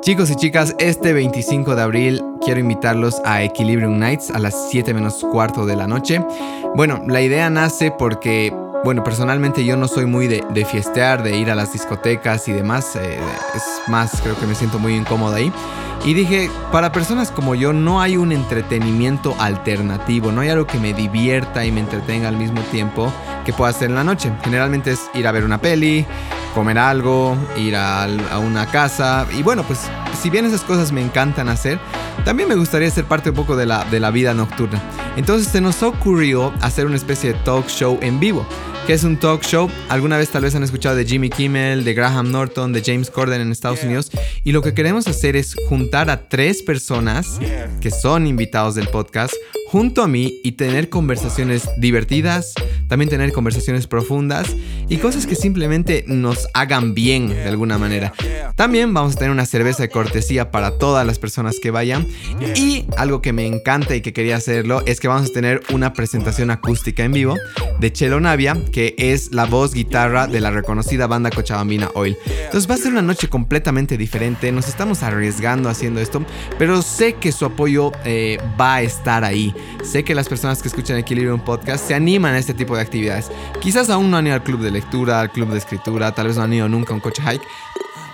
Chicos y chicas, este 25 de abril quiero invitarlos a Equilibrium Nights a las 7 menos cuarto de la noche. Bueno, la idea nace porque bueno, personalmente yo no soy muy de, fiestear, de ir a las discotecas y demás. Eh, es más, creo que me siento muy incómodo ahí. Y dije, para personas como yo no hay un entretenimiento alternativo, no hay algo que me divierta y me entretenga al mismo tiempo que pueda hacer en la noche. Generalmente es ir a ver una peli, comer algo, ir a, una casa. Y bueno, pues si bien esas cosas me encantan hacer, también me gustaría ser parte un poco de la, de la vida nocturna. Entonces se nos ocurrió hacer una especie de talk show en vivo que es un talk show. Alguna vez tal vez han escuchado de Jimmy Kimmel, de Graham Norton, de James Corden en Estados Unidos. Y lo que queremos hacer es juntar a tres personas que son invitados del podcast junto a mí y tener conversaciones divertidas, también tener conversaciones profundas y cosas que simplemente nos hagan bien de alguna manera. También vamos a tener una cerveza de cortesía para todas las personas que vayan y algo que me encanta y que quería hacerlo es que vamos a tener una presentación acústica en vivo de Chelo Navia, que es la voz guitarra de la reconocida banda cochabambina Oil. Entonces va a ser una noche completamente diferente, nos estamos arriesgando haciendo esto, pero sé que su apoyo eh, va a estar ahí. Sé que las personas que escuchan Equilibrium Podcast se animan a este tipo de actividades. Quizás aún no han ido al club de lectura, al club de escritura, tal vez no han ido nunca a un coche hike,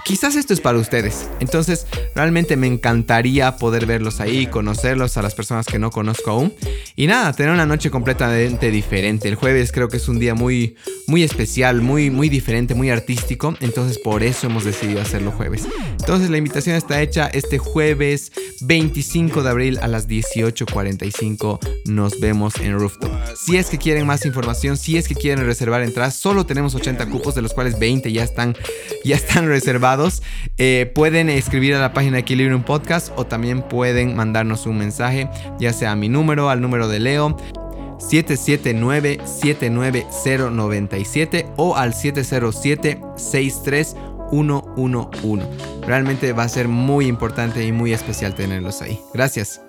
quizás esto es para ustedes. Entonces, realmente me encantaría poder verlos ahí, conocerlos a las personas que no conozco aún. Y nada, tener una noche completamente diferente. El jueves creo que es un día muy, muy especial, muy, muy diferente, muy artístico. Entonces, por eso hemos decidido hacerlo jueves. Entonces, la invitación está hecha este jueves 25 de abril a las 18.45. Nos vemos en Rooftop. Si es que quieren más información, si es que quieren reservar entradas, solo tenemos 80 cupos, de los cuales 20 ya están, ya están reservados eh, pueden escribir a la página de Equilibrium Podcast o también pueden mandarnos un mensaje, ya sea a mi número, al número de Leo. 779-79097 o al 707-63111. Realmente va a ser muy importante y muy especial tenerlos ahí. Gracias.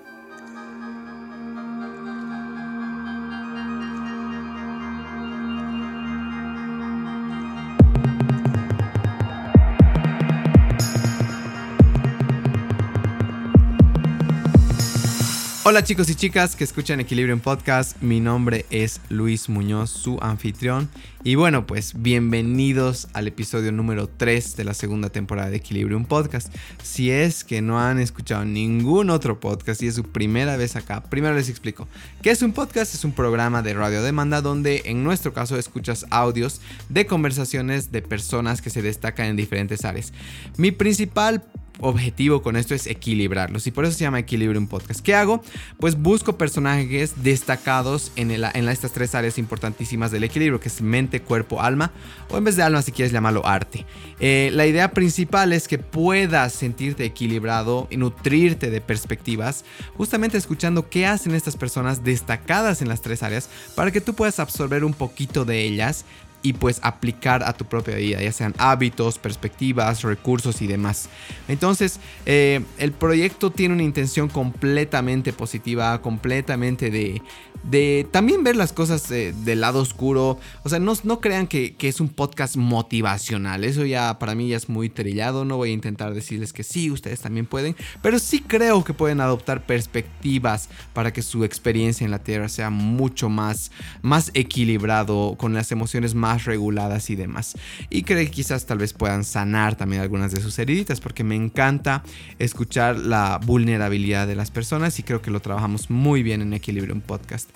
Hola chicos y chicas que escuchan Equilibrium Podcast, mi nombre es Luis Muñoz, su anfitrión. Y bueno, pues bienvenidos al episodio número 3 de la segunda temporada de Equilibrium Podcast. Si es que no han escuchado ningún otro podcast y es su primera vez acá, primero les explico. ¿Qué es un podcast? Es un programa de radio demanda donde en nuestro caso escuchas audios de conversaciones de personas que se destacan en diferentes áreas. Mi principal objetivo con esto es equilibrarlos y por eso se llama Equilibrium Podcast. ¿Qué hago? Pues busco personajes destacados en, en estas tres áreas importantísimas del equilibrio, que es mente, cuerpo, alma, o en vez de alma si quieres llamarlo arte. Eh, la idea principal es que puedas sentirte equilibrado y nutrirte de perspectivas, justamente escuchando qué hacen estas personas destacadas en las tres áreas para que tú puedas absorber un poquito de ellas y pues aplicar a tu propia vida, ya sean hábitos, perspectivas, recursos y demás. Entonces, eh, el proyecto tiene una intención completamente positiva, completamente de, de también ver las cosas del lado oscuro. O sea, no, crean que, es un podcast motivacional, eso ya para mí ya es muy trillado, no voy a intentar decirles que sí, ustedes también pueden, pero sí creo que pueden adoptar perspectivas para que su experiencia en la Tierra sea mucho más, más equilibrado, con las emociones más reguladas y demás. Y creo que quizás tal vez puedan sanar también algunas de sus heriditas porque me encanta escuchar la vulnerabilidad de las personas y creo que lo trabajamos muy bien en Equilibrium Podcast.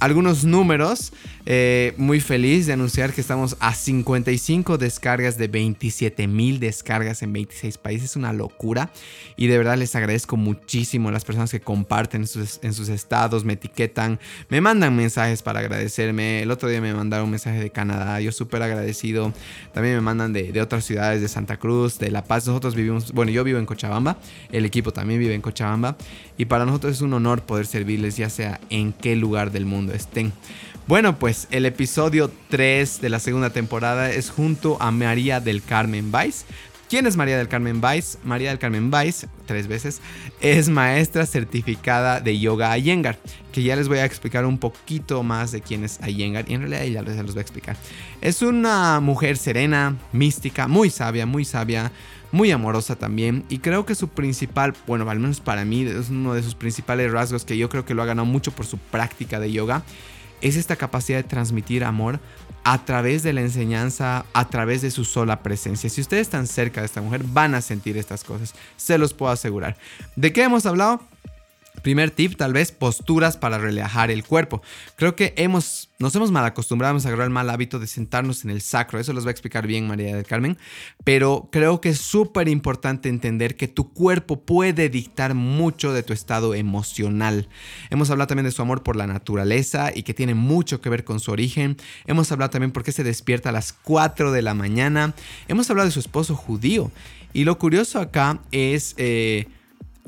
Algunos números, eh, muy feliz de anunciar que estamos a 55 descargas de 27 mil descargas en 26 países, una locura. Y de verdad les agradezco muchísimo a las personas que comparten en sus estados, me etiquetan, me mandan mensajes para agradecerme. El otro día me mandaron un mensaje de Canadá. Yo súper agradecido. También me mandan de, otras ciudades, de Santa Cruz, de La Paz. Nosotros vivimos, bueno, yo vivo en Cochabamba. El equipo también vive en Cochabamba. Y para nosotros es un honor poder servirles, ya sea en qué lugar del mundo estén. Bueno, pues el episodio 3 de la segunda temporada es junto a María del Carmen Weiss ¿Quién es María del Carmen Weiss? María del Carmen Weiss, tres veces, es maestra certificada de yoga Iyengar, que ya les voy a explicar un poquito más de quién es Iyengar y en realidad ya les, los voy a explicar. Es una mujer serena, mística, muy sabia, muy sabia, muy amorosa también y creo que su principal, bueno, al menos para mí, es uno de sus principales rasgos que yo creo que lo ha ganado mucho por su práctica de yoga, es esta capacidad de transmitir amor a través de la enseñanza, a través de su sola presencia. Si ustedes están cerca de esta mujer, van a sentir estas cosas, se los puedo asegurar. ¿De qué hemos hablado? Primer tip, tal vez posturas para relajar el cuerpo. Creo que hemos, nos hemos mal acostumbrado a agarrar el mal hábito de sentarnos en el sacro. Eso los va a explicar bien María del Carmen. Pero creo que es súper importante entender que tu cuerpo puede dictar mucho de tu estado emocional. Hemos hablado también de su amor por la naturaleza y que tiene mucho que ver con su origen. Hemos hablado también por qué se despierta a las 4 de la mañana. Hemos hablado de su esposo judío. Y lo curioso acá es... Eh,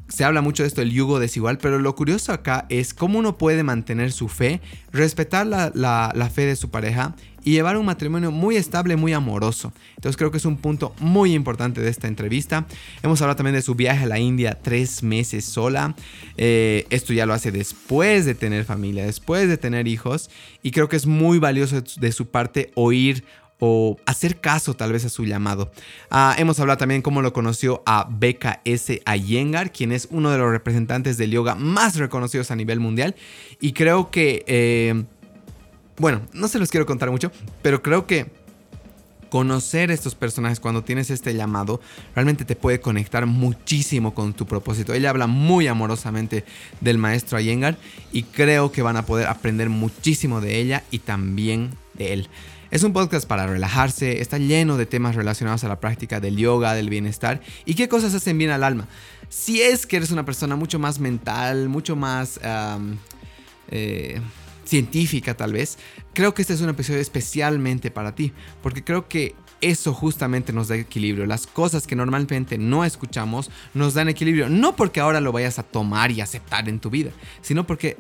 se habla mucho de esto, el yugo desigual, pero lo curioso acá es cómo uno puede mantener su fe, respetar la, fe de su pareja y llevar un matrimonio muy estable, muy amoroso. Entonces creo que es un punto muy importante de esta entrevista. Hemos hablado también de su viaje a la India tres meses sola. Eh, esto ya lo hace después de tener familia, después de tener hijos. Y creo que es muy valioso de su parte oír o hacer caso tal vez a su llamado. Ah, hemos hablado también cómo lo conoció a BKS Iyengar, quien es uno de los representantes del yoga más reconocidos a nivel mundial. Y creo que, eh, bueno, no se los quiero contar mucho, pero creo que conocer estos personajes cuando tienes este llamado realmente te puede conectar muchísimo con tu propósito. Ella habla muy amorosamente del maestro Iyengar y creo que van a poder aprender muchísimo de ella y también de él. Es un podcast para relajarse, está lleno de temas relacionados a la práctica del yoga, del bienestar y qué cosas hacen bien al alma. Si es que eres una persona mucho más mental, mucho más eh, científica tal vez, creo que este es un episodio especialmente para ti, porque creo que eso justamente nos da equilibrio. Las cosas que normalmente no escuchamos nos dan equilibrio. No porque ahora lo vayas a tomar y aceptar en tu vida, sino porque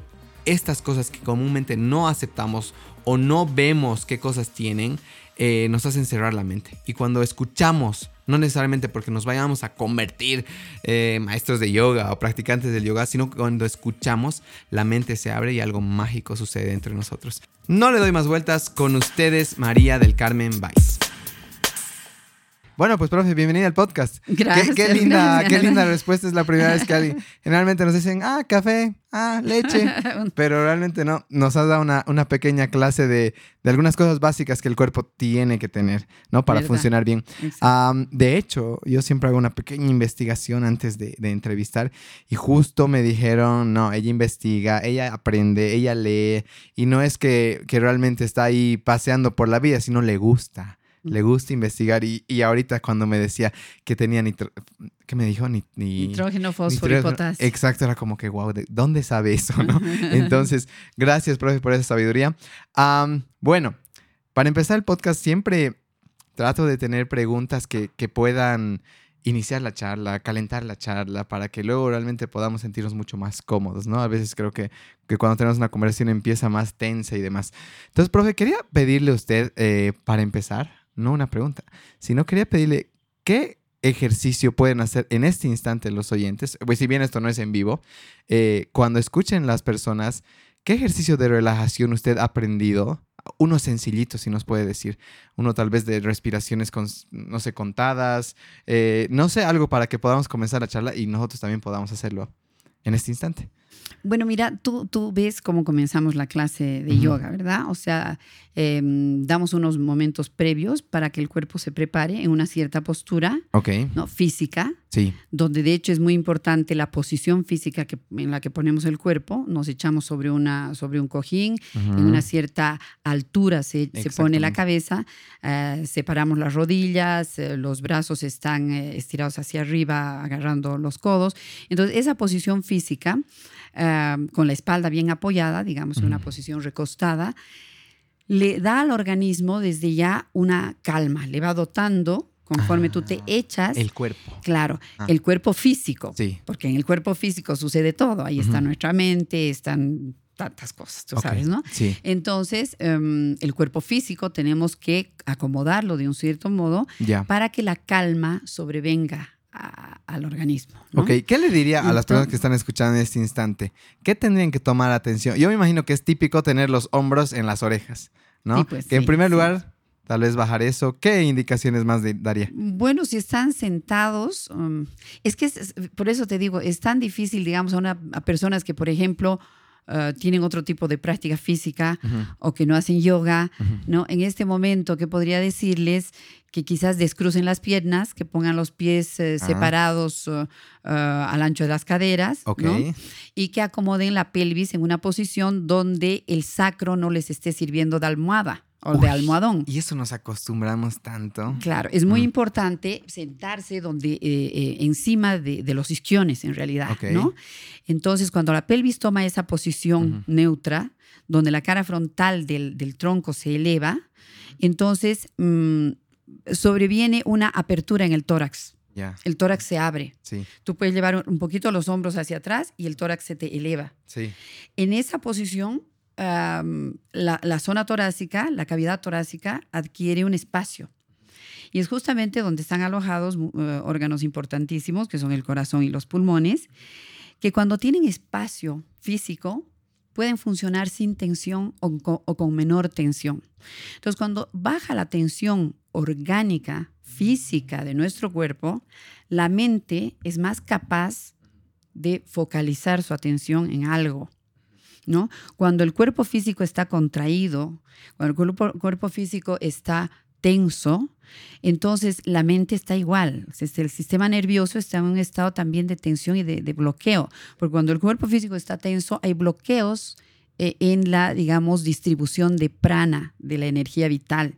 estas cosas que comúnmente no aceptamos o no vemos qué cosas tienen, eh, nos hacen cerrar la mente. Y cuando escuchamos, no necesariamente porque nos vayamos a convertir eh, maestros de yoga o practicantes del yoga, sino cuando escuchamos, la mente se abre y algo mágico sucede entre nosotros. No le doy más vueltas con ustedes, María del Carmen Weiss. Bueno, pues profe, bienvenida al podcast. Gracias. Qué, linda, qué linda respuesta. Es la primera vez que alguien, generalmente nos dicen, ah, café, ah, leche. Pero realmente no. Nos has dado una, una pequeña clase de, de, algunas cosas básicas que el cuerpo tiene que tener, ¿no? Para funcionar bien. de hecho, yo siempre hago una pequeña investigación antes de, de entrevistar y justo me dijeron, no, ella investiga, ella aprende, ella lee y no es que, que realmente está ahí paseando por la vida, sino le gusta le gusta investigar y, y, ahorita cuando me decía que tenía nitro, ¿qué me dijo? Ni, nitrógeno, fósforo y potasio. Exacto, era como que, wow, ¿de ¿dónde sabe eso? ¿no? Entonces, gracias, profe, por esa sabiduría. bueno, para empezar el podcast siempre trato de tener preguntas que, que puedan iniciar la charla, calentar la charla, para que luego realmente podamos sentirnos mucho más cómodos, ¿no? A veces creo que, que cuando tenemos una conversación empieza más tensa y demás. Entonces, profe, quería pedirle a usted, eh, para empezar, no una pregunta, sino quería pedirle qué ejercicio pueden hacer en este instante los oyentes, pues si bien esto no es en vivo, eh, cuando escuchen las personas, ¿qué ejercicio de relajación usted ha aprendido? Uno sencillito, si nos puede decir. Uno tal vez de respiraciones, no sé, contadas. Eh, no sé, algo para que podamos comenzar la charla y nosotros también podamos hacerlo en este instante. Bueno, mira, tú, tú ves cómo comenzamos la clase de yoga, ¿verdad? O sea, em, damos unos momentos previos para que el cuerpo se prepare en una cierta postura ¿no? física, sí. donde de hecho es muy importante la posición física que, en la que ponemos el cuerpo. Nos echamos sobre, una, sobre un cojín, en una cierta altura se, se pone la cabeza, eh, separamos las rodillas, eh, los brazos están eh, estirados hacia arriba, agarrando los codos. Entonces, esa posición física con la espalda bien apoyada, digamos, en una posición recostada, le da al organismo desde ya una calma, le va dotando conforme tú te ah, echas. El cuerpo. Claro, ah. el cuerpo físico. Sí. Porque en el cuerpo físico sucede todo. Ahí está nuestra mente, están tantas cosas, tú sabes, ¿no? Sí. Entonces, em, el cuerpo físico tenemos que acomodarlo de un cierto modo para que la calma sobrevenga al organismo. Ok, ¿qué le diría a las personas que están escuchando en este instante? ¿Qué tendrían que tomar atención? Yo me imagino que es típico tener los hombros en las orejas, ¿no? Pues que en primer lugar, tal vez bajar eso. ¿Qué indicaciones más daría? Bueno, si están sentados, um, es que por eso te digo, es tan difícil, digamos, a, una, a personas que, por ejemplo, uh, tienen otro tipo de práctica física o que no hacen yoga, ¿no? En este momento, ¿qué podría decirles? Que quizás descrucen las piernas, que pongan los pies eh, separados uh, uh, al ancho de las caderas, ¿no? Y que acomoden la pelvis en una posición donde el sacro no les esté sirviendo de almohada o de almohadón. Y eso nos acostumbramos tanto. Claro, es muy mm. importante sentarse donde, eh, eh, encima de, los isquiones, en realidad, ¿no? Entonces, cuando la pelvis toma esa posición neutra, donde la cara frontal del, tronco se eleva, entonces mm, sobreviene una apertura en el tórax. El tórax se abre. Sí. Tú puedes llevar un poquito los hombros hacia atrás y el tórax se te eleva. Sí. En esa posición la, zona torácica, la cavidad torácica, adquiere un espacio. Y es justamente donde están alojados eh, órganos importantísimos, que son el corazón y los pulmones, que cuando tienen espacio físico, pueden funcionar sin tensión o, o con menor tensión. Entonces, cuando baja la tensión orgánica, física de nuestro cuerpo, la mente es más capaz de focalizar su atención en algo. ¿No? Cuando el cuerpo físico está contraído, cuando el cuerpo, físico está tenso, entonces la mente está igual. El sistema nervioso está en un estado también de tensión y de, bloqueo, porque cuando el cuerpo físico está tenso, hay bloqueos eh, en la, digamos, distribución de prana, de la energía vital.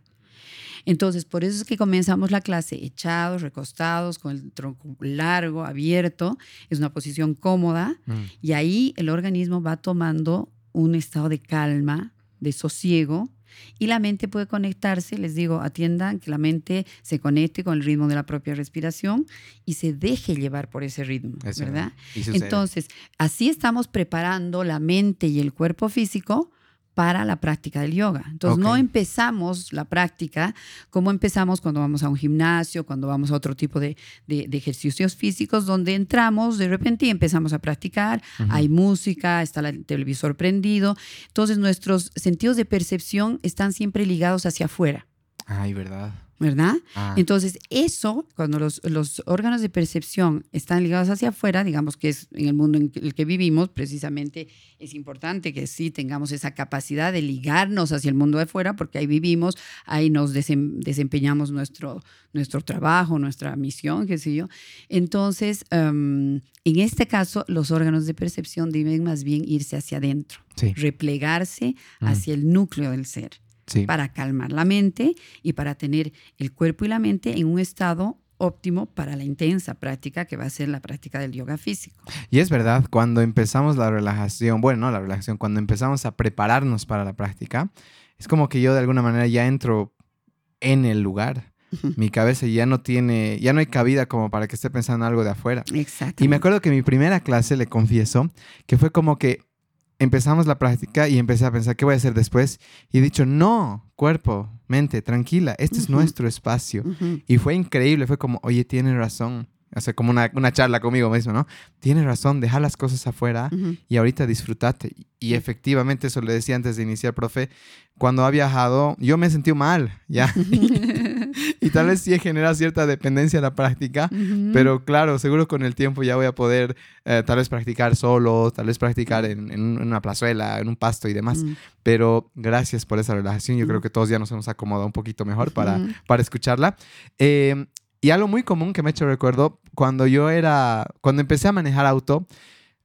Entonces, por eso es que comenzamos la clase echados, recostados, con el tronco largo, abierto. Es una posición cómoda mm. y ahí el organismo va tomando un estado de calma, de sosiego. Y la mente puede conectarse, les digo, atiendan que la mente se conecte con el ritmo de la propia respiración y se deje llevar por ese ritmo, ¿verdad? Entonces, así estamos preparando la mente y el cuerpo físico para la práctica del yoga. Entonces, no empezamos la práctica como empezamos cuando vamos a un gimnasio, cuando vamos a otro tipo de, ejercicios físicos, donde entramos de repente y empezamos a practicar. Hay música, está el televisor prendido. Entonces, nuestros sentidos de percepción están siempre ligados hacia afuera. Ay, verdad. ¿Verdad? Ah. Entonces, eso, cuando los, los, órganos de percepción están ligados hacia afuera, digamos que es en el mundo en el que vivimos, precisamente es importante que sí tengamos esa capacidad de ligarnos hacia el mundo de afuera, porque ahí vivimos, ahí nos desempeñamos nuestro, nuestro trabajo, nuestra misión, qué sé yo. Entonces, em, en este caso, los órganos de percepción deben más bien irse hacia adentro, replegarse mm. hacia el núcleo del ser para calmar la mente y para tener el cuerpo y la mente en un estado óptimo para la intensa práctica que va a ser la práctica del yoga físico. Y es verdad, cuando empezamos la relajación, bueno, no la relajación, cuando empezamos a prepararnos para la práctica, es como que yo de alguna manera ya entro en el lugar. Mi cabeza ya no tiene, ya no hay cabida como para que esté pensando algo de afuera. Exacto. Y me acuerdo que mi primera clase, le confieso, que fue como que empezamos la práctica y empecé a pensar, ¿qué voy a hacer después? Y he dicho, no, cuerpo, mente, tranquila, este es nuestro espacio. Y fue increíble, fue como, oye, tienes razón. O sea, como una, una charla conmigo mismo, ¿no? Tienes razón, deja las cosas afuera y ahorita disfrutate. Y efectivamente, eso le decía antes de iniciar, profe, cuando ha viajado, yo me he sentido mal, ¿ya? y tal vez sí he generado cierta dependencia a la práctica, pero claro, seguro con el tiempo ya voy a poder eh, tal vez practicar solo, tal vez practicar en, en una plazuela, en un pasto y demás. Pero gracias por esa relajación, yo creo que todos ya nos hemos acomodado un poquito mejor para, para escucharla. Eh, y algo muy común que me he hecho recuerdo, cuando yo era, cuando empecé a manejar auto,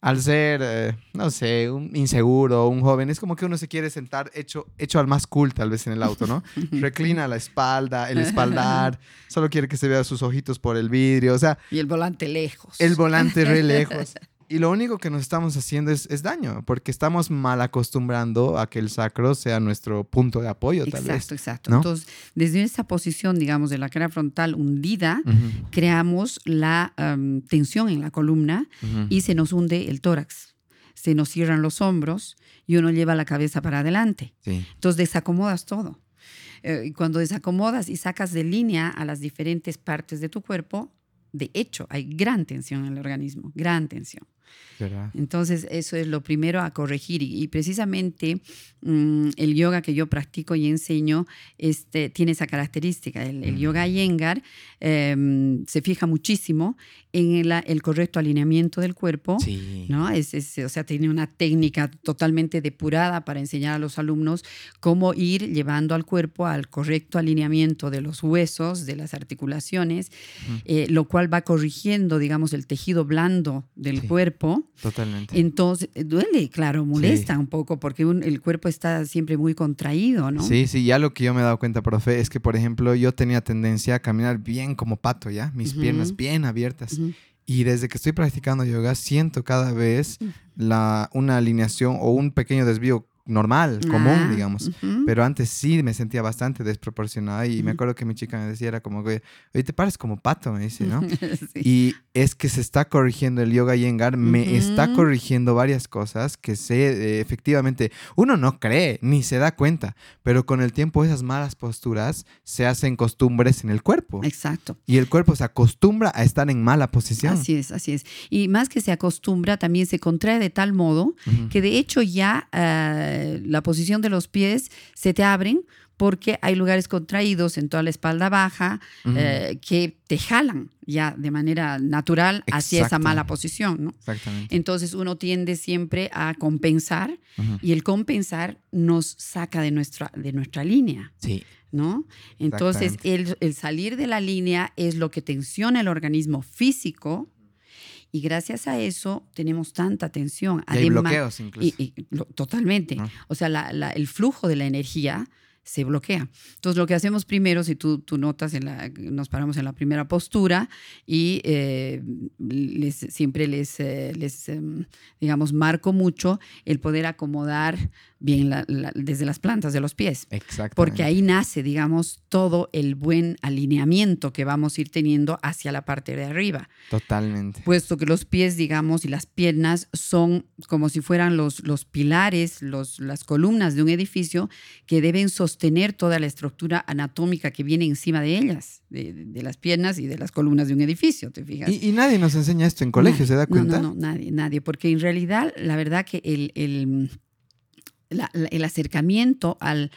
al ser, eh, no sé, un inseguro, un joven, es como que uno se quiere sentar hecho, hecho al más cool tal vez en el auto, ¿no? Reclina la espalda, el espaldar, solo quiere que se vea sus ojitos por el vidrio, o sea... Y el volante lejos. El volante re lejos. Y lo único que nos estamos haciendo es, daño, porque estamos mal acostumbrando a que el sacro sea nuestro punto de apoyo, tal exacto, vez. Exacto, Entonces, desde esa posición, digamos, de la cara frontal hundida, creamos la tensión en la columna y se nos hunde el tórax. se nos cierran los hombros y uno lleva la cabeza para adelante. Entonces desacomodas todo. Eh, cuando desacomodas y sacas de línea a las diferentes partes de tu cuerpo, de hecho, hay gran tensión en el organismo, gran tensión. Entonces, eso es lo primero a corregir. Y, precisamente mm, el yoga que yo practico y enseño este, tiene esa característica. El, yoga yengar em, se fija muchísimo en el, correcto alineamiento del cuerpo. ¿no? Es, o sea, tiene una técnica totalmente depurada para enseñar a los alumnos cómo ir llevando al cuerpo al correcto alineamiento de los huesos, de las articulaciones, eh, lo cual va corrigiendo, digamos, el tejido blando del cuerpo Totalmente. Entonces, duele, claro, molesta un poco porque el cuerpo está siempre muy contraído, ¿no? Sí, sí, ya lo que yo me he dado cuenta, profe, es que, por ejemplo, yo tenía tendencia a caminar bien como pato, ¿ya? Mis piernas bien abiertas. Y desde que estoy practicando yoga, siento cada vez la, una alineación o un pequeño desvío normal, común, ah, digamos. Pero antes sí me sentía bastante desproporcionada y me acuerdo que mi chica me decía, era como que, oye, te pares como pato, me dice, ¿no? Y es que se está corrigiendo el yoga yengar, me está corrigiendo varias cosas que sé, eh, efectivamente, uno no cree ni se da cuenta, pero con el tiempo esas malas posturas se hacen costumbres en el cuerpo. Exacto. Y el cuerpo se acostumbra a estar en mala posición. Así es, así es. Y más que se acostumbra, también se contrae de tal modo que de hecho ya... Eh, la posición de los pies se te abren porque hay lugares contraídos en toda la espalda baja eh, que te jalan ya de manera natural hacia esa mala posición. ¿no? Entonces uno tiende siempre a compensar y el compensar nos saca de nuestra, de nuestra línea. Sí. ¿no? Entonces el, el, salir de la línea es lo que tensiona el organismo físico y gracias a eso tenemos tanta tensión. Y hay bloqueos incluso. totalmente. O sea, el flujo de la energía se bloquea. Entonces, lo que hacemos primero, si tú, tú notas, en la, nos paramos en la primera postura y eh, les, siempre les, eh, les em, digamos, marco mucho el poder acomodar bien desde las plantas de los pies. Exacto. Porque ahí nace, digamos, todo el buen alineamiento que vamos a ir teniendo hacia la parte de arriba. Totalmente. Puesto que los pies, digamos, y las piernas son como si fueran los, los pilares, los, las columnas de un edificio que deben sostener toda la estructura anatómica que viene encima de ellas, de, las piernas y de las columnas de un edificio, ¿te fijas? Y, nadie nos enseña esto en colegio, ¿se da cuenta? No, no, nadie, nadie, porque en realidad la verdad que el, el el acercamiento al,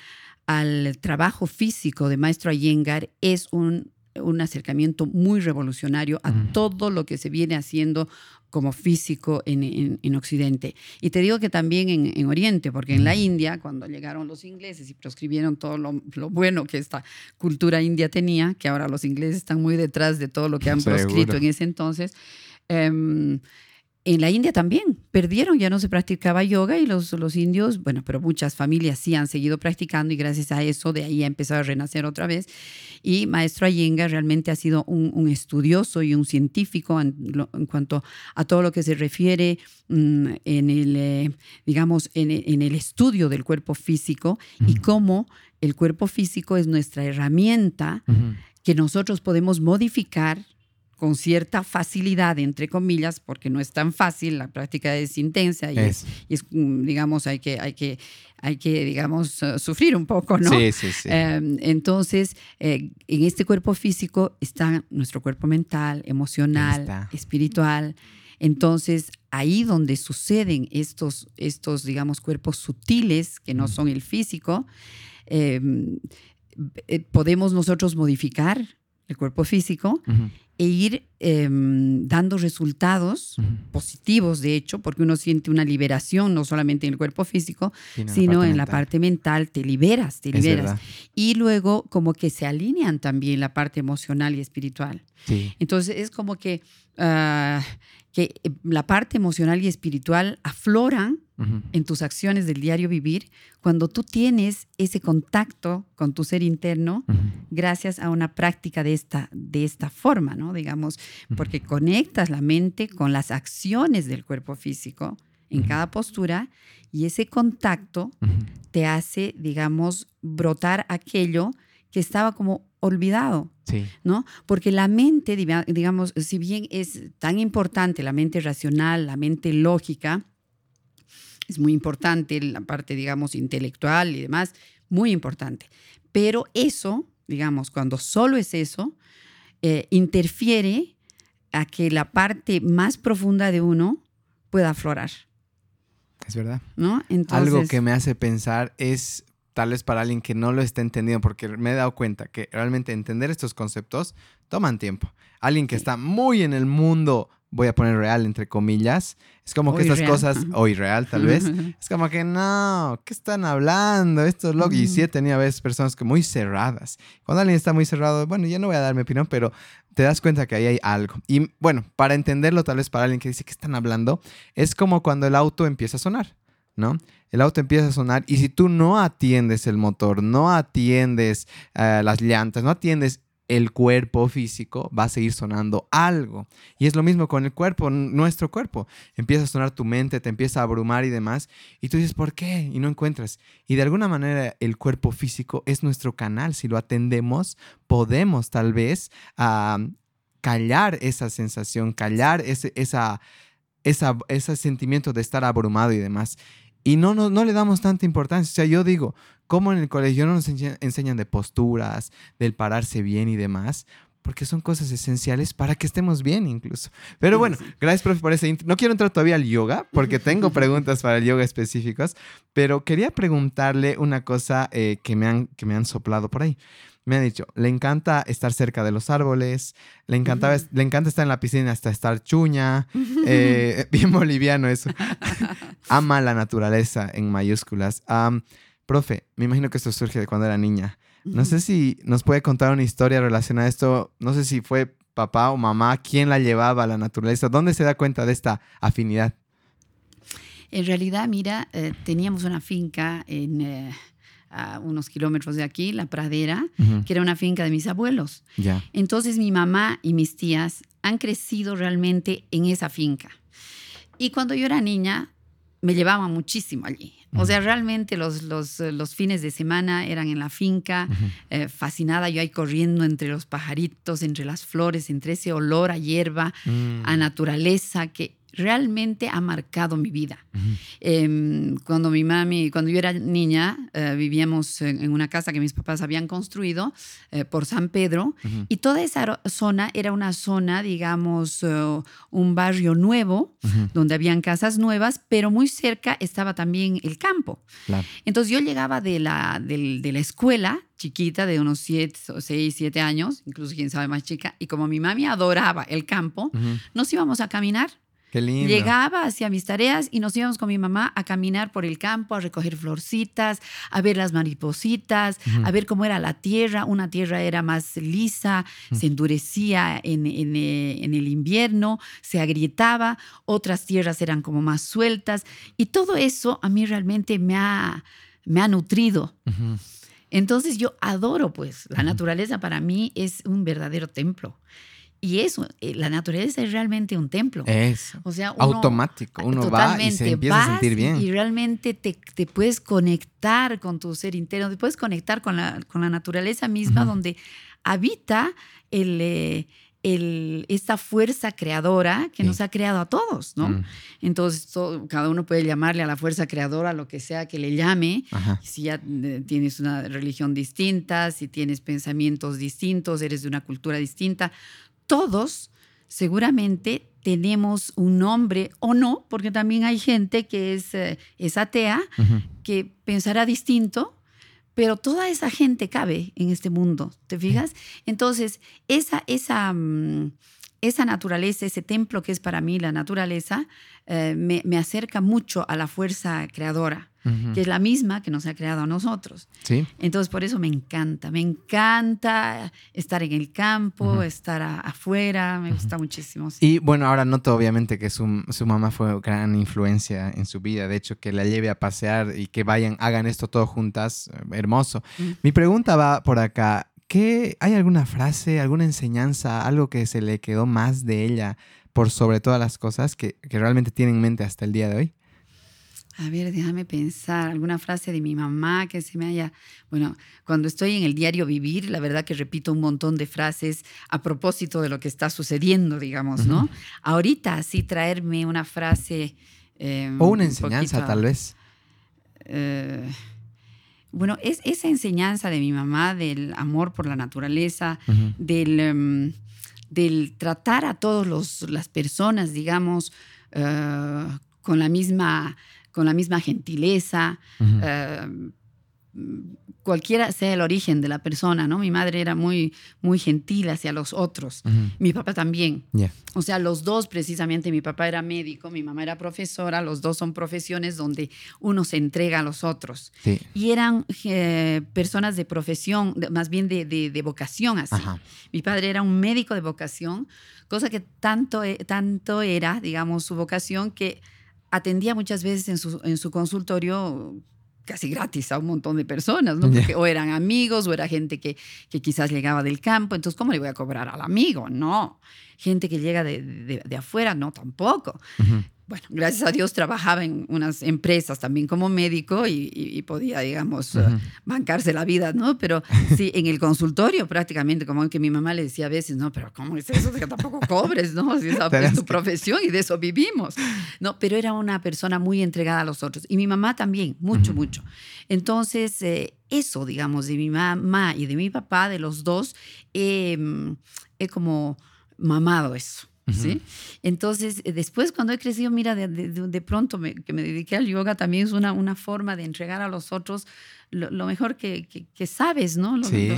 al, trabajo físico de Maestro Ayengar es un, un acercamiento muy revolucionario a todo lo que se viene haciendo como físico en, en, Occidente. Y te digo que también en, en, Oriente, porque en la India, cuando llegaron los ingleses y proscribieron todo lo, lo, bueno que esta cultura india tenía, que ahora los ingleses están muy detrás de todo lo que han proscrito en ese entonces, eh, en la India también. Perdieron, ya no se practicaba yoga y los, los indios, bueno, pero muchas familias sí han seguido practicando y gracias a eso de ahí ha empezado a renacer otra vez. Y Maestro Ayenga realmente ha sido un, estudioso y un científico en, cuanto a todo lo que se refiere mm, en el, eh, digamos, en, el estudio del cuerpo físico y cómo el cuerpo físico es nuestra herramienta que nosotros podemos modificar con cierta facilidad, entre comillas, porque no es tan fácil, la práctica es intensa y es, mm, digamos, hay que, hay que, hay que, digamos, eh, sufrir un poco, ¿no? Sí, sí, sí. Em, entonces, eh, en este cuerpo físico está nuestro cuerpo mental, emocional, espiritual. Entonces, ahí donde suceden estos, estos, digamos, cuerpos sutiles, que no son el físico, em, eh, podemos nosotros modificar el cuerpo físico e ir em, dando resultados positivos, de hecho, porque uno siente una liberación no solamente en el cuerpo físico, sino en la parte mental, te liberas, te liberas. Y luego como que se alinean también la parte emocional y espiritual. Entonces es como que, ah, que eh, la parte emocional y espiritual afloran en tus acciones del diario vivir cuando tú tienes ese contacto con tu ser interno gracias a una práctica de esta, de esta forma, ¿no? Digamos, porque conectas la mente con las acciones del cuerpo físico en cada postura y ese contacto te hace, digamos, brotar aquello que estaba como olvidado, ¿no? Porque la mente, digamos, si bien es tan importante la mente racional, la mente lógica, es muy importante, la parte, digamos, intelectual y demás, muy importante. Pero eso, digamos, cuando solo es eso, eh, interfiere a que la parte más profunda de uno pueda aflorar. Es verdad. ¿No? Algo que me hace pensar es tal vez para alguien que no lo esté entendiendo, porque me he dado cuenta que realmente entender estos conceptos toman tiempo. Alguien que está muy en el mundo voy a poner real entre comillas, es como que estas cosas, o irreal tal vez, es como que no, ¿qué están hablando? Esto es lo Y sí he tenido a veces personas que muy cerradas. Cuando alguien está muy cerrado, bueno, ya no voy a dar mi opinión, pero te das cuenta que ahí hay algo. Y bueno, para entenderlo tal vez para alguien que dice, ¿qué están hablando? Es como cuando el auto empieza a sonar. ¿no? El auto empieza a sonar y si tú no atiendes el motor, no atiendes eh, las llantas, no atiendes el cuerpo físico va a seguir sonando algo. Y es lo mismo con el cuerpo, nuestro cuerpo. Empieza a sonar tu mente, te empieza a abrumar y demás. Y tú dices, ¿por qué? Y no encuentras. Y de alguna manera el cuerpo físico es nuestro canal. Si lo atendemos, podemos tal vez callar esa sensación, callar ese, esa, esa, ese sentimiento de estar abrumado y demás. Y no, no, no le damos tanta importancia. O sea, yo digo, ¿cómo en el colegio no nos enseñan de posturas, del pararse bien y demás? Porque son cosas esenciales para que estemos bien incluso. Pero bueno, gracias, profe, por ese... No quiero entrar todavía al yoga, porque tengo preguntas para el yoga específicas, pero quería preguntarle una cosa eh, que, me han, que me han soplado por ahí me ha dicho, le encanta estar cerca de los árboles, le, encantaba, le encanta estar en la piscina hasta estar chuña, eh, bien boliviano eso. Ama la naturaleza en mayúsculas. profe, me imagino que esto surge de cuando era niña. No sé si nos puede contar una historia relacionada a esto. No sé si fue papá o mamá quien la llevaba a la naturaleza. ¿Dónde se da cuenta de esta afinidad? En realidad, mira, eh, teníamos una finca en... Eh, a unos kilómetros de aquí, La Pradera, que era una finca de mis abuelos. Entonces mi mamá y mis tías han crecido realmente en esa finca. Y cuando yo era niña, me llevaba muchísimo allí. O sea, realmente los, los, los, fines de semana eran en la finca, eh, fascinada yo ahí corriendo entre los pajaritos, entre las flores, entre ese olor a hierba, mm. a naturaleza, que realmente ha marcado mi vida. Em, cuando mi mami, cuando yo era niña, eh, vivíamos en, una casa que mis papás habían construido eh, por San Pedro y toda esa zona era una zona, digamos, eh, un barrio nuevo, donde habían casas nuevas, pero muy cerca estaba también el campo. Entonces yo llegaba de la, de, la escuela chiquita de unos 6, 7 años, incluso quién sabe más chica, y como mi mami adoraba el campo, nos íbamos a caminar Llegaba hacia mis tareas y nos íbamos con mi mamá a caminar por el campo, a recoger florcitas, a ver las maripositas, a ver cómo era la tierra. Una tierra era más lisa, se endurecía en, eh, en, el invierno, se agrietaba, otras tierras eran como más sueltas. Y todo eso a mí realmente me ha, me ha nutrido. Entonces yo adoro, pues, la naturaleza para mí es un verdadero templo. Y eso, eh, la naturaleza es realmente un templo. Es. O sea, automático. Uno va y se empieza a sentir bien. Y realmente te, te, puedes conectar con tu ser interno, te puedes conectar con la, con la naturaleza misma, donde habita el, eh, el, esta fuerza creadora que nos ha creado a todos, ¿no? Mm. Entonces, cada uno puede llamarle a la fuerza creadora lo que sea que le llame. Si ya eh, tienes una religión distinta, si tienes pensamientos distintos, eres de una cultura distinta todos seguramente tenemos un nombre o no, porque también hay gente que es, eh, atea, que pensará distinto, pero toda esa gente cabe en este mundo, ¿te fijas? Entonces, esa, esa, mm, esa naturaleza, ese templo que es para mí la naturaleza, eh, me, acerca mucho a la fuerza creadora, que es la misma que nos ha creado a nosotros. ¿Sí? Entonces, por eso me encanta, me encanta estar en el campo, estar afuera, me gusta muchísimo. Y bueno, ahora noto obviamente que su, su, mamá fue gran influencia en su vida, de hecho, que la lleve a pasear y que vayan, hagan esto todo juntas, hermoso. Mi pregunta va por acá. ¿Qué, ¿Hay alguna frase, alguna enseñanza, algo que se le quedó más de ella por sobre todas las cosas que, que realmente tiene en mente hasta el día de hoy? A ver, déjame pensar, alguna frase de mi mamá que se me haya... Bueno, cuando estoy en el diario vivir, la verdad que repito un montón de frases a propósito de lo que está sucediendo, digamos, ¿no? Ahorita sí traerme una frase Em, o una enseñanza, tal vez. Eh, bueno, es esa enseñanza de mi mamá del amor por la naturaleza, del, em, del, tratar a todas las personas, digamos, eh, con, la misma, con la misma gentileza cualquiera sea el origen de la persona, ¿no? Mi madre era muy, muy gentil hacia los otros, mi papá también. O sea, los dos precisamente, mi papá era médico, mi mamá era profesora, los dos son profesiones donde uno se entrega a los otros. Y eran eh, personas de profesión, más bien de, de, vocación así. Mi padre era un médico de vocación, cosa que tanto, e, tanto era, digamos, su vocación que atendía muchas veces en su, en su consultorio casi gratis a un montón de personas, ¿no? Porque o eran amigos o era gente que, que, quizás llegaba del campo, entonces ¿cómo le voy a cobrar al amigo? No. Gente que llega de, de, afuera, no, tampoco bueno, gracias a Dios trabajaba en unas empresas también como médico y, podía, digamos, eh, bancarse la vida, ¿no? Pero sí, en el consultorio prácticamente, como que mi mamá le decía a veces, no, pero ¿cómo es eso que tampoco cobres, ¿no? Si esa es tu profesión y de eso vivimos, ¿no? Pero era una persona muy entregada a los otros. Y mi mamá también, mucho, mucho. Entonces, eh, eso, digamos, de mi mamá y de mi papá, de los dos, he como mamado eso. ¿Sí? Entonces, eh, después cuando he crecido, mira, de, de, pronto que me dediqué al yoga también es una, una forma de entregar a los otros lo, mejor que, que, sabes, ¿no? sí.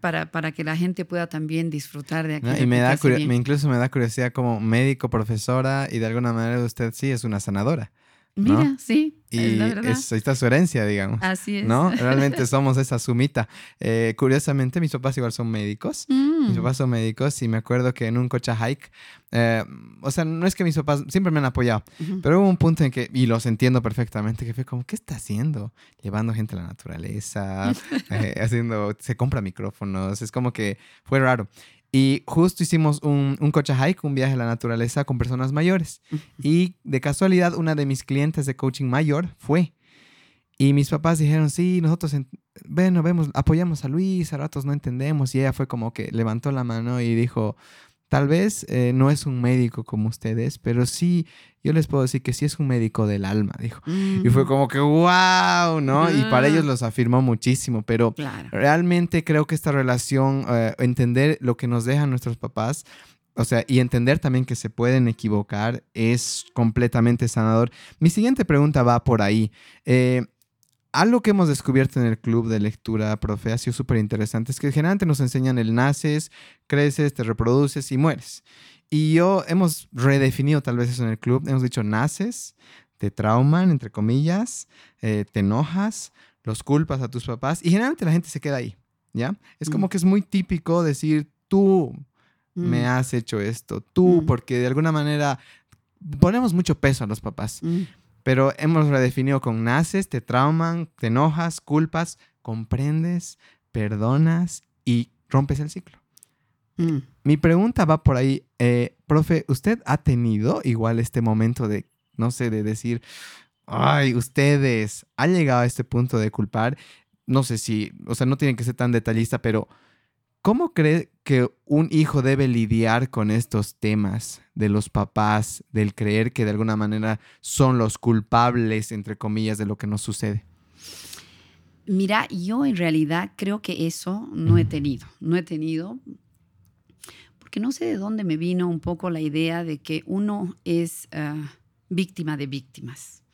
para, para que la gente pueda también disfrutar de aquello. y me da me, incluso me da curiosidad como médico, profesora, y de alguna manera usted sí es una sanadora. Mira, sí. Y es la verdad. ahí está su herencia, digamos. Así es. ¿No? Realmente somos esa sumita. Eh, curiosamente, mis papás igual son médicos. Mis mm. papás son médicos y me acuerdo que en un coche hike, eh, o sea, no es que mis papás siempre me han apoyado, pero hubo un punto en que, y los entiendo perfectamente, que fue como, ¿qué está haciendo? Llevando gente a la naturaleza, eh, haciendo, se compra micrófonos, es como que fue raro. Y justo hicimos un, un coche hike, un viaje a la naturaleza con personas mayores. Y de casualidad, una de mis clientes de coaching mayor fue. Y mis papás dijeron, sí, nosotros, bueno, vemos, apoyamos a Luis, a ratos no entendemos. Y ella fue como que levantó la mano y dijo, Tal vez eh, no es un médico como ustedes, pero sí, yo les puedo decir que sí es un médico del alma, dijo. Y fue como que, wow, ¿no? Y para ellos los afirmó muchísimo, pero realmente creo que esta relación, eh, entender lo que nos dejan nuestros papás, o sea, y entender también que se pueden equivocar es completamente sanador. Mi siguiente pregunta va por ahí. Eh, algo que hemos descubierto en el club de lectura, profe, ha sido súper interesante, es que generalmente nos enseñan el naces, creces, te reproduces y mueres. Y yo hemos redefinido tal vez eso en el club, hemos dicho naces, te trauman, entre comillas, eh, te enojas, los culpas a tus papás y generalmente la gente se queda ahí, ¿ya? Es como mm. que es muy típico decir, tú me mm. has hecho esto, tú, mm. porque de alguna manera ponemos mucho peso a los papás. Pero hemos redefinido con naces, te trauman, te enojas, culpas, comprendes, perdonas y rompes el ciclo. Mm. Mi pregunta va por ahí, eh, profe, ¿usted ha tenido igual este momento de, no sé, de decir, ay, ustedes, ha llegado a este punto de culpar? No sé si, o sea, no tienen que ser tan detallista, pero ¿Cómo cree que un hijo debe lidiar con estos temas de los papás, del creer que de alguna manera son los culpables, entre comillas, de lo que nos sucede? Mira, yo en realidad creo que eso no he tenido, no he tenido, porque no sé de dónde me vino un poco la idea de que uno es ah, víctima de víctimas.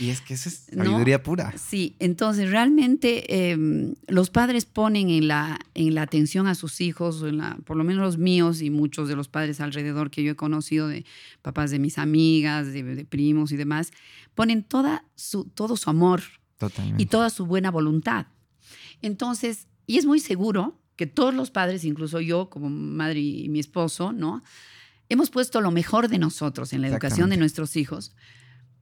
Y es que eso es sabiduría pura. Sí, entonces realmente em, los padres ponen en la, en la atención a sus hijos, en la, por lo menos los míos y muchos de los padres alrededor que yo he conocido, de papás de mis amigas, de, primos y demás, ponen toda su, todo su amor y toda su buena voluntad. Entonces, y es muy seguro que todos los padres, incluso yo como madre y mi esposo, ¿no? Hemos puesto lo mejor de nosotros en la educación de nuestros hijos,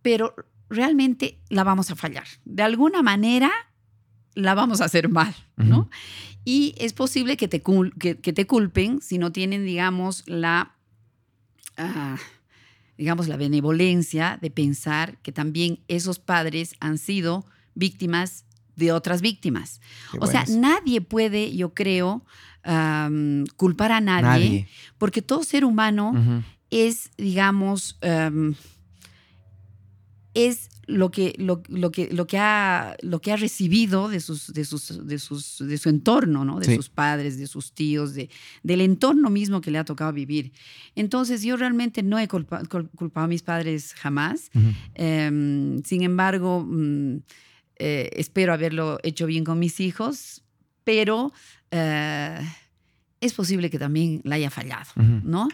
pero realmente la vamos a fallar. De alguna manera la vamos a hacer mal, ¿no? Y es posible que te, que, te, culpen si no tienen, digamos, la, ah, digamos, la benevolencia de pensar que también esos padres han sido víctimas de otras víctimas. o sea, nadie puede, yo creo, culpar a nadie, porque todo ser humano es, digamos, es lo que, lo, que, lo, que, ha, lo que ha recibido de, sus, de, sus, de, sus, de su entorno, ¿no? de sus padres, de sus tíos, de, del entorno mismo que le ha tocado vivir. Entonces yo realmente no he culpado, a mis padres jamás. Em, sin embargo, mm, eh, espero haberlo hecho bien con mis hijos, pero eh, es posible que también la haya fallado, ¿no?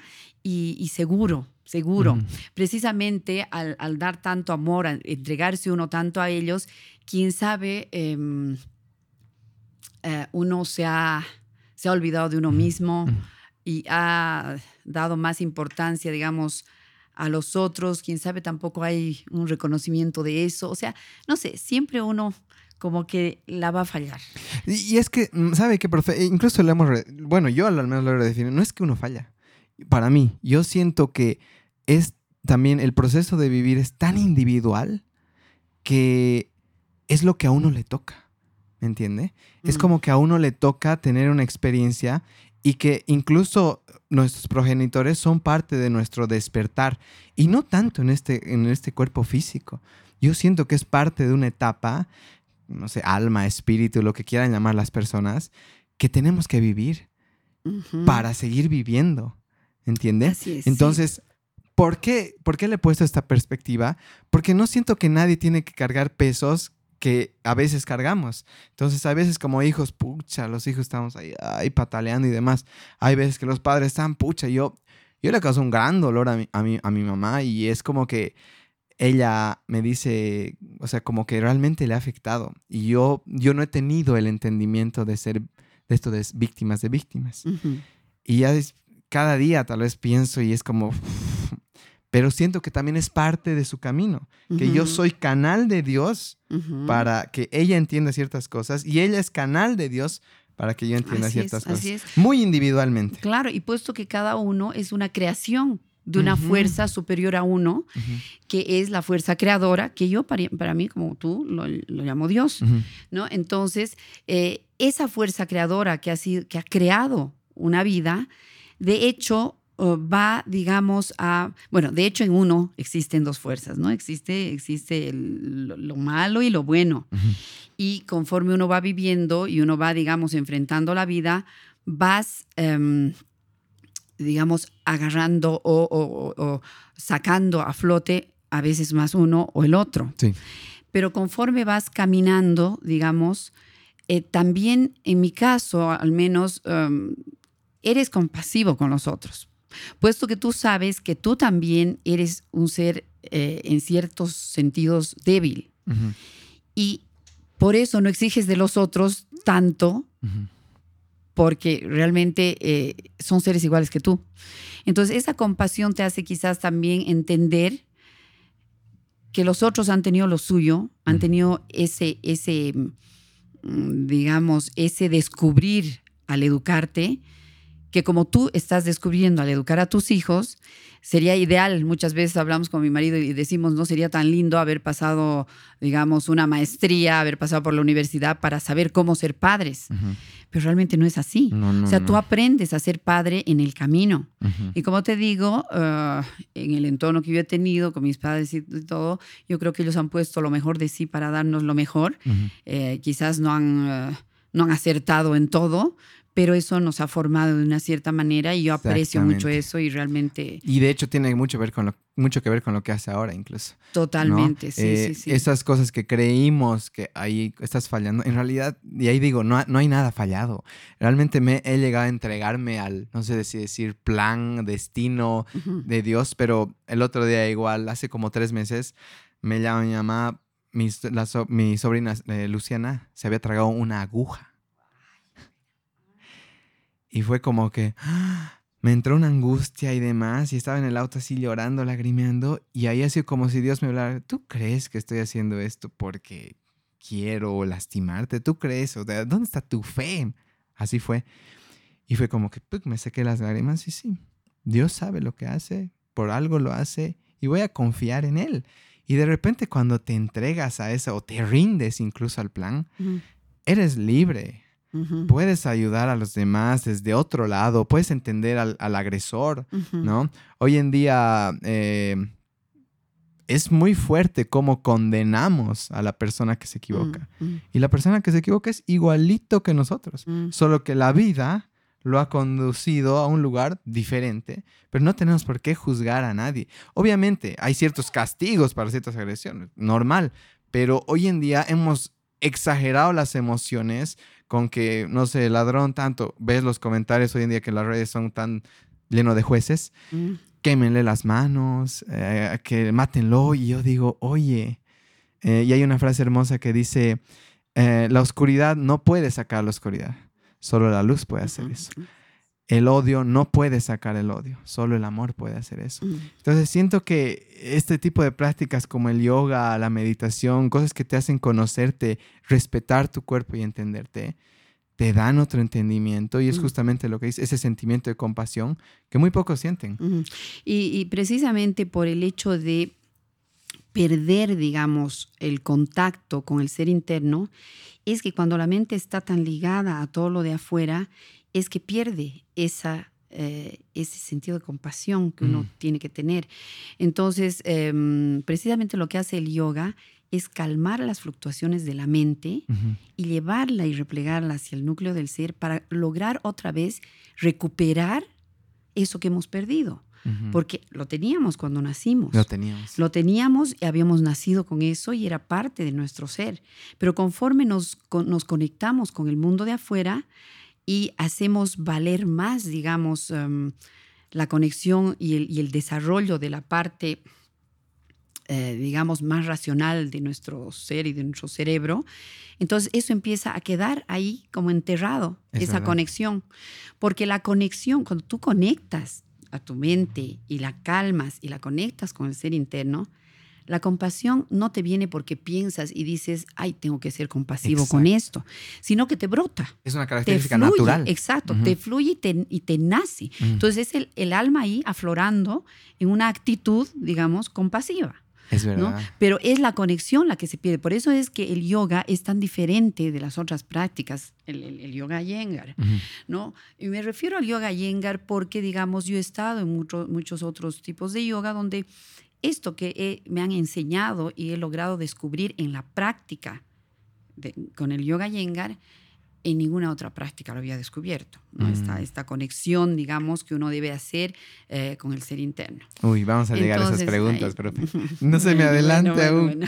Y seguro, seguro. Precisamente al, dar tanto amor, al entregarse uno tanto a ellos, quién sabe, em, eh, uno se ha, se ha olvidado de uno mismo y ha dado más importancia, digamos, a los otros, quién sabe, tampoco hay un reconocimiento de eso. O sea, no sé, siempre uno como que la va a fallar. Y, es que, mm, ¿sabe qué, profe? Incluso le hemos, bueno, yo al menos lo he redefinido, no es que uno falla. Para mí, yo siento que es también el proceso de vivir es tan individual que es lo que a uno le toca, ¿me entiende? Es mm. como que a uno le toca tener una experiencia y que incluso nuestros progenitores son parte de nuestro despertar y no tanto en este, en este cuerpo físico. Yo siento que es parte de una etapa, no sé, alma, espíritu, lo que quieran llamar las personas, que tenemos que vivir para seguir viviendo, ¿entiendes? Entonces, ¿Por qué? ¿Por qué le he puesto esta perspectiva? Porque no siento que nadie tiene que cargar pesos que a veces cargamos. Entonces, a veces como hijos, pucha, los hijos estamos ahí, ahí pataleando y demás. Hay veces que los padres están, pucha, yo, yo le causo un gran dolor a mi, a, mi, a mi mamá y es como que ella me dice, o sea, como que realmente le ha afectado. Y yo, yo no he tenido el entendimiento de ser, de esto de víctimas de víctimas. Y ya cada día tal vez pienso y es como, pero siento que también es parte de su camino, que yo soy canal de Dios para que ella entienda ciertas cosas y ella es canal de Dios para que yo entienda ciertas cosas. Muy individualmente. Claro, y puesto que cada uno es una creación de una fuerza superior a uno, que es la fuerza creadora, que yo para, mí, como tú, lo, llamo Dios, ¿no? Entonces, eh, esa fuerza creadora que ha, sido, que ha creado una vida, de hecho, va, digamos, a, bueno, de hecho en uno existen dos fuerzas, ¿no? Existe, existe lo, malo y lo bueno. Y conforme uno va viviendo y uno va, digamos, enfrentando la vida, vas, em, digamos, agarrando o, sacando a flote a veces más uno o el otro. Sí. Pero conforme vas caminando, digamos, eh, también en mi caso, al menos, em, eres compasivo con los otros puesto que tú sabes que tú también eres un ser eh, en ciertos sentidos débil. Y por eso no exiges de los otros tanto, porque realmente eh, son seres iguales que tú. Entonces, esa compasión te hace quizás también entender que los otros han tenido lo suyo, han tenido ese, ese, mm, digamos, ese descubrir al educarte, que como tú estás descubriendo al educar a tus hijos, sería ideal, muchas veces hablamos con mi marido y decimos, no sería tan lindo haber pasado, digamos, una maestría, haber pasado por la universidad para saber cómo ser padres. Pero realmente no es así. o sea, tú aprendes a ser padre en el camino. Y como te digo, ah, en el entorno que yo he tenido con mis padres y todo, yo creo que ellos han puesto lo mejor de sí para darnos lo mejor. Eh, quizás no han... Ah, no han acertado en todo, pero eso nos ha formado de una cierta manera y yo aprecio mucho eso y realmente... Y de hecho tiene mucho, ver con lo, mucho que ver con lo que hace ahora incluso. Totalmente, sí, sí, eh, sí. Esas cosas que creímos que ahí estás fallando, en realidad, y ahí digo, no, no hay nada fallado. Realmente me he llegado a entregarme al, no sé si decir, plan, destino de Dios, pero el otro día igual, hace como tres meses, me llama mi mamá, mi, mi sobrina eh, Luciana se había tragado una aguja y fue como que me entró una angustia y demás. Y estaba en el auto así llorando, lagrimeando. Y ahí así como si Dios me hablara, ¿tú crees que estoy haciendo esto porque quiero lastimarte? ¿Tú crees? O sea, ¿dónde está tu fe? Así fue. Y fue como que me saqué las lágrimas y sí, Dios sabe lo que hace, por algo lo hace y voy a confiar en Él. Y de repente cuando te entregas a eso o te rindes incluso al plan, eres libre. Puedes ayudar a los demás desde otro lado, puedes entender al, agresor, ¿no? Hoy en día, eh, es muy fuerte cómo condenamos a la persona que se equivoca. Mm, mm. Y la persona que se equivoca es igualito que nosotros, mm. solo que la vida lo ha conducido a un lugar diferente, pero no tenemos por qué juzgar a nadie. Obviamente hay ciertos castigos para ciertas agresiones, normal, pero hoy en día hemos exagerado las emociones con que, no sé, ladrón tanto, ves los comentarios hoy en día que las redes son tan llenos de jueces, quémenle las manos, eh, que mátenlo. Y yo digo, oye, eh, y hay una frase hermosa que dice, eh, la oscuridad no puede sacar la oscuridad, solo la luz puede hacer eso. El odio no puede sacar el odio, solo el amor puede hacer eso. Entonces siento que este tipo de prácticas como el yoga, la meditación, cosas que te hacen conocerte, respetar tu cuerpo y entenderte, te dan otro entendimiento y es justamente lo que dice, ese sentimiento de compasión que muy pocos sienten. y, precisamente por el hecho de perder, digamos, el contacto con el ser interno, es que cuando la mente está tan ligada a todo lo de afuera, es que pierde esa, eh, ese sentido de compasión que uno tiene que tener. Entonces, em, precisamente lo que hace el yoga es calmar las fluctuaciones de la mente y llevarla y replegarla hacia el núcleo del ser para lograr otra vez recuperar eso que hemos perdido. Porque lo teníamos cuando nacimos. Lo teníamos. Lo teníamos y habíamos nacido con eso y era parte de nuestro ser. Pero conforme nos, nos conectamos con el mundo de afuera y hacemos valer más, digamos, em, la conexión y el, y el desarrollo de la parte eh, digamos, más racional de nuestro ser y de nuestro cerebro, entonces eso empieza a quedar ahí como enterrado, esa conexión. Porque la conexión, cuando tú conectas a tu mente y la calmas y la conectas con el ser interno, la compasión no te viene porque piensas y dices, ay, tengo que ser compasivo con esto, sino que te brota. Es una característica natural. Exacto, te fluye y te, y te nace. Entonces es el, el, alma ahí aflorando en una actitud, digamos, compasiva. Es verdad. Pero es la conexión la que se pierde. Por eso es que el yoga es tan diferente de las otras prácticas, el, yoga yengar. ¿no? Y me refiero al yoga yengar porque, digamos, yo he estado en muchos otros tipos de yoga donde esto que me han enseñado y he logrado descubrir en la práctica con el yoga yengar en ninguna otra práctica lo había descubierto, ¿no? esta, mm. esta, conexión, digamos, que uno debe hacer eh, con el ser interno. Uy, vamos a llegar a esas preguntas, pero no se me adelante aún.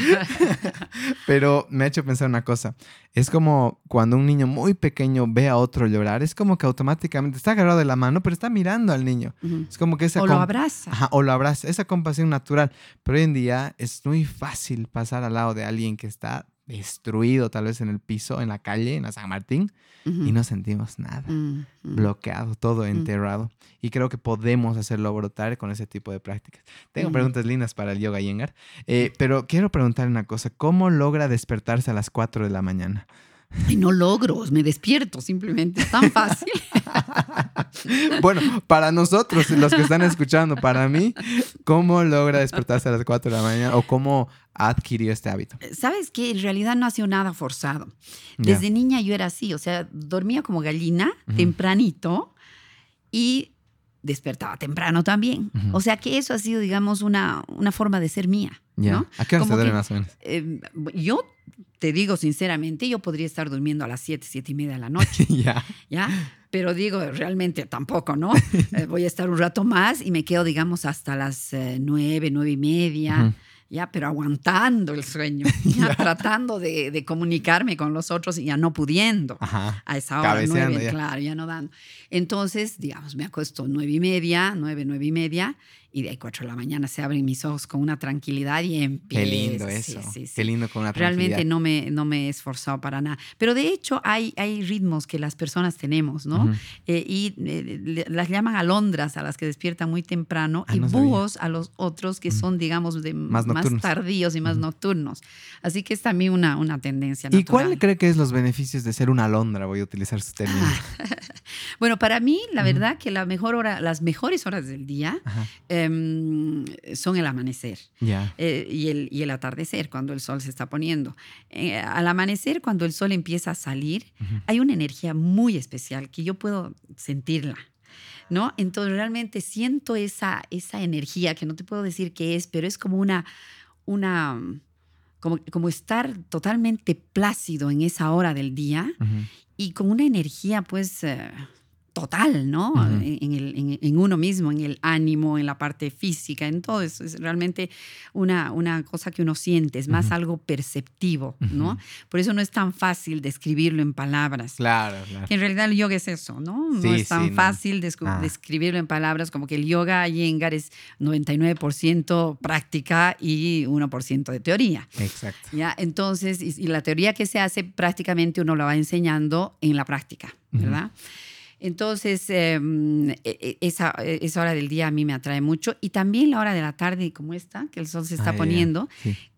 pero me ha hecho pensar una cosa. Es como cuando un niño muy pequeño ve a otro llorar, es como que automáticamente está agarrado de la mano, pero está mirando al niño. Es como que esa... O lo abraza. Ajá, o lo abraza, esa compasión natural. Pero hoy en día es muy fácil pasar al lado de alguien que está destruido tal vez en el piso, en la calle, en la San Martín, y no sentimos nada, bloqueado, todo enterrado. Y creo que podemos hacerlo brotar con ese tipo de prácticas. Tengo preguntas lindas para el yoga Yengar, eh, pero quiero preguntar una cosa, ¿cómo logra despertarse a las 4 de la mañana? Y no logro, me despierto simplemente, es tan fácil. bueno, para nosotros, los que están escuchando, para mí, ¿cómo logra despertarse a las 4 de la mañana o cómo adquirió este hábito? Sabes que en realidad no ha sido nada forzado. Desde niña yo era así, o sea, dormía como gallina tempranito y despertaba temprano también. O sea que eso ha sido, digamos, una, una forma de ser mía. ¿no? ¿A qué hora se duerme más o menos? Eh, yo te digo sinceramente, yo podría estar durmiendo a las 7, 7 y media de la noche. ya. ¿Ya? Pero digo, realmente tampoco, ¿no? Eh, voy a estar un rato más y me quedo, digamos, hasta las 9, eh, 9 y media ya, pero aguantando el sueño, ya, tratando de, de, comunicarme con los otros y ya no pudiendo a esa hora, nueve, claro, ya no dando. Entonces, digamos, me acuesto nueve y media, nueve, nueve y media, y de ahí cuatro de la mañana se abren mis ojos con una tranquilidad y empiezo. Qué lindo eso. Qué lindo con una tranquilidad. Realmente no me, no me he esforzado para nada. Pero de hecho hay, hay ritmos que las personas tenemos, ¿no? Eh, y eh, las llaman alondras a las que despiertan muy temprano ah, y búhos a los otros que son, digamos, de más, tardíos y más nocturnos. Así que es también una, una tendencia. ¿Y cuál cree que es los beneficios de ser una alondra? Voy a utilizar su término. bueno, para mí, la verdad que la mejor hora, las mejores horas del día Em, son el amanecer eh, y, el, y, el, atardecer, cuando el sol se está poniendo. Eh, al amanecer, cuando el sol empieza a salir, hay una energía muy especial que yo puedo sentirla. ¿No? Entonces realmente siento esa, esa energía que no te puedo decir qué es, pero es como una, una, como, como estar totalmente plácido en esa hora del día y con una energía pues eh, total, ¿no? en, el, en, uno mismo, en el ánimo, en la parte física, en todo eso. Es realmente una, una cosa que uno siente, es más algo perceptivo, ¿no? Por eso no es tan fácil describirlo en palabras. Claro, claro. en realidad el yoga es eso, ¿no? no es tan fácil ah. describirlo en palabras como que el yoga Yengar es 99% práctica y 1% de teoría. Exacto. ¿ya? Entonces, y, la teoría que se hace prácticamente uno lo va enseñando en la práctica, ¿verdad? Entonces, em, e, e, esa, e, esa, hora del día a mí me atrae mucho. Y también la hora de la tarde, como esta, que el sol se está ah, poniendo,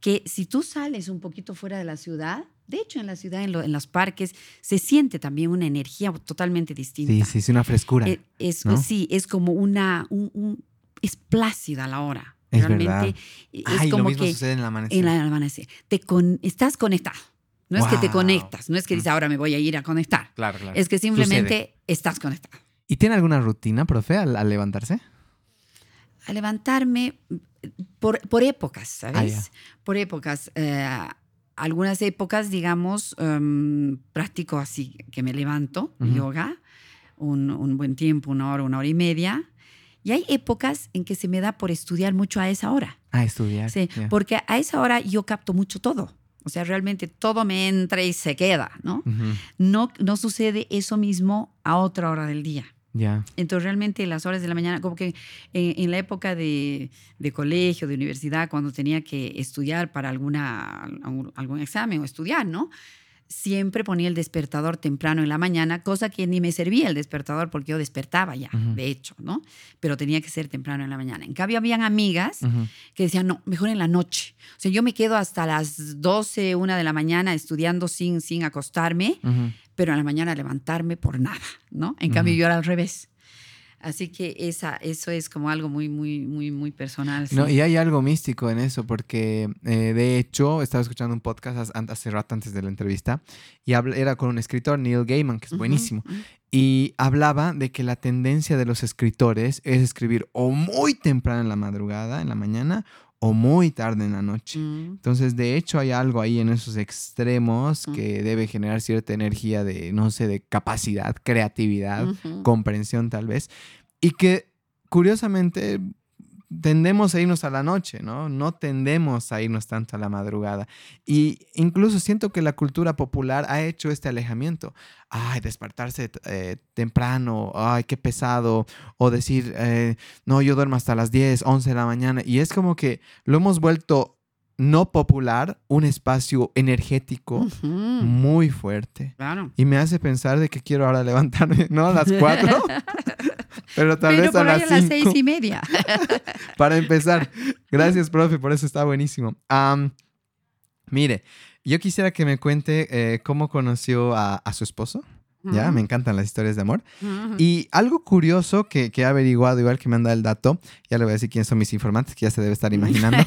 que si tú sales un poquito fuera de la ciudad, de hecho en la ciudad, en, los parques, se siente también una energía totalmente distinta. Sí, sí, es una frescura. es, Sí, es como una, un, es plácida la hora. Es Realmente verdad. es como lo mismo que sucede en el amanecer. En el amanecer. Te con, estás conectado. No es que te conectas, no es que dices ahora me voy a ir a conectar. Claro, claro. Es que simplemente estás conectado. ¿Y tiene alguna rutina, profe, al, levantarse? A levantarme por, por épocas, ¿sabes? Ah, por épocas. Eh, algunas épocas, digamos, um, practico así, que me levanto, yoga, un, un, buen tiempo, una hora, una hora y media. Y hay épocas en que se me da por estudiar mucho a esa hora. A estudiar. Sí, porque a esa hora yo capto mucho todo. O sea, realmente todo me entra y se queda, ¿no? no, no sucede eso mismo a otra hora del día. Ya. Entonces, realmente las horas de la mañana, como que en, la época de, de, colegio, de universidad, cuando tenía que estudiar para alguna, algún examen o estudiar, ¿no? Siempre ponía el despertador temprano en la mañana, cosa que ni me servía el despertador porque yo despertaba ya, de hecho, ¿no? Pero tenía que ser temprano en la mañana. En cambio, habían amigas que decían, no, mejor en la noche. O sea, yo me quedo hasta las 12, una de la mañana estudiando sin, sin acostarme, pero en la mañana levantarme por nada, ¿no? En cambio, yo era al revés. Así que esa, eso es como algo muy, muy, muy, muy personal. No, y hay algo místico en eso, porque eh, de hecho estaba escuchando un podcast hace rato antes de la entrevista y era con un escritor, Neil Gaiman, que es buenísimo, y hablaba de que la tendencia de los escritores es escribir o muy temprano en la madrugada, en la mañana, o muy tarde en la noche. Mm. Entonces, de hecho, hay algo ahí en esos extremos que debe generar cierta energía de, no sé, de capacidad, creatividad, comprensión tal vez, y que curiosamente tendemos a irnos a la noche, ¿no? No tendemos a irnos tanto a la madrugada. Y incluso siento que la cultura popular ha hecho este alejamiento. Ay, despertarse eh, temprano, ay, qué pesado. O decir, eh, no, yo duermo hasta las 10, 11 de la mañana. Y es como que lo hemos vuelto no popular, un espacio energético muy fuerte. Claro. Y me hace pensar de que quiero ahora levantarme, no a las 4, pero tal vez a las, a las seis y media. para empezar. Gracias, profe, por eso está buenísimo. mire, yo quisiera que me cuente eh, cómo conoció a, su esposo. Ya, me encantan las historias de amor. Y algo curioso que, que, he averiguado, igual que me han dado el dato, ya le voy a decir quiénes son mis informantes, que ya se debe estar imaginando,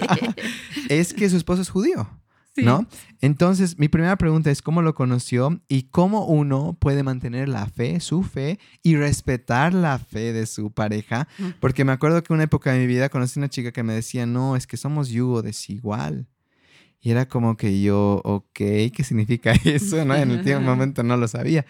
es que su esposo es judío. ¿No? Entonces, mi primera pregunta es cómo lo conoció y cómo uno puede mantener la fe, su fe y respetar la fe de su pareja. Porque me acuerdo que en una época de mi vida conocí una chica que me decía, no, es que somos yugo desigual. Y era como que yo, ok, ¿qué significa eso? ¿no? En el momento no lo sabía.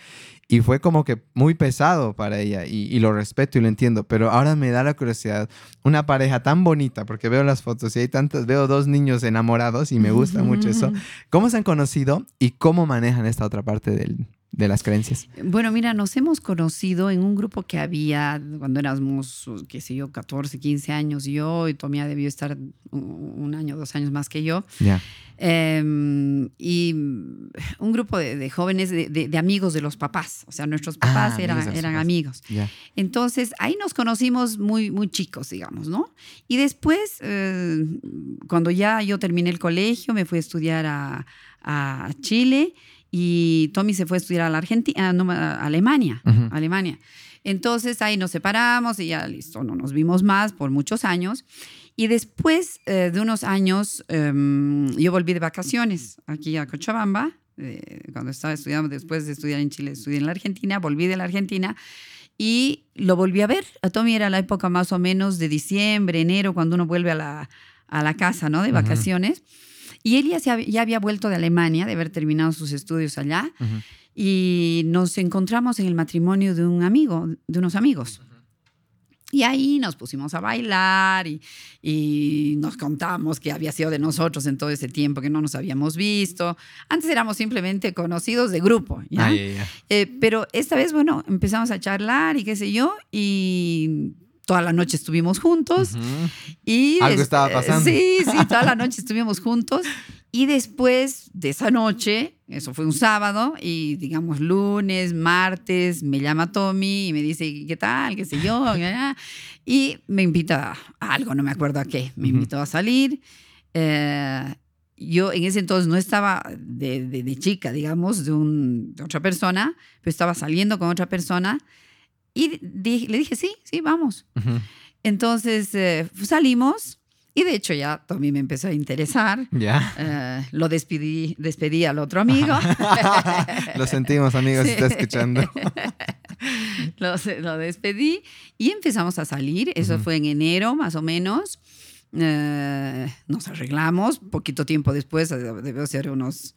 Y fue como que muy pesado para ella y, lo respeto y lo entiendo, pero ahora me da la curiosidad, una pareja tan bonita, porque veo las fotos y hay tantos, veo dos niños enamorados y me gusta mucho eso. ¿Cómo se han conocido y cómo manejan esta otra parte del, de las creencias? Bueno, mira, nos hemos conocido en un grupo que había cuando éramos, qué sé yo, 14, 15 años yo, y Tomía debió estar un año, dos años más que yo. Ya. Em, y un grupo de, jóvenes, de, amigos de los papás, o sea, nuestros ah, papás eran, amigos. Entonces, ahí nos conocimos muy, muy chicos, digamos, ¿no? Y después, eh, cuando ya yo terminé el colegio, me fui a estudiar a, a Chile y Tommy se fue a estudiar a la Argentina, no, a Alemania, Alemania. Entonces ahí nos separamos y ya listo, no nos vimos más por muchos años. Y después eh, de unos años, em, yo volví de vacaciones aquí a Cochabamba, eh, cuando estaba estudiando, después de estudiar en Chile, estudié en la Argentina, volví de la Argentina y lo volví a ver. A Tommy era la época más o menos de diciembre, enero, cuando uno vuelve a la, a la casa, ¿no? De vacaciones. Y él ya, se ya había vuelto de Alemania, de haber terminado sus estudios allá. Y nos encontramos en el matrimonio de un amigo, de unos amigos. Y ahí nos pusimos a bailar y, y, nos contamos que había sido de nosotros en todo ese tiempo que no nos habíamos visto. Antes éramos simplemente conocidos de grupo, ¿ya? Eh, pero esta vez, bueno, empezamos a charlar y qué sé yo, y toda la noche estuvimos juntos. y Algo estaba pasando. Sí, sí, toda la noche estuvimos juntos. Y después de esa noche, eso fue un sábado, y digamos lunes, martes, me llama Tommy y me dice, ¿qué tal? ¿Qué sé yo? Y me invita a algo, no me acuerdo a qué. Me invitó a salir. Eh, yo en ese entonces no estaba de, de, chica, digamos, de, un, de, otra persona, pero estaba saliendo con otra persona. Y le dije, sí, sí, vamos. Entonces eh, salimos y de hecho ya Tommy me empezó a interesar. Ya. Eh, lo despedí, despedí al otro amigo. lo sentimos, amigos, si está escuchando. lo, lo, despedí y empezamos a salir. Eso fue en enero, más o menos. Eh, nos arreglamos. Poquito tiempo después, debe ser unos,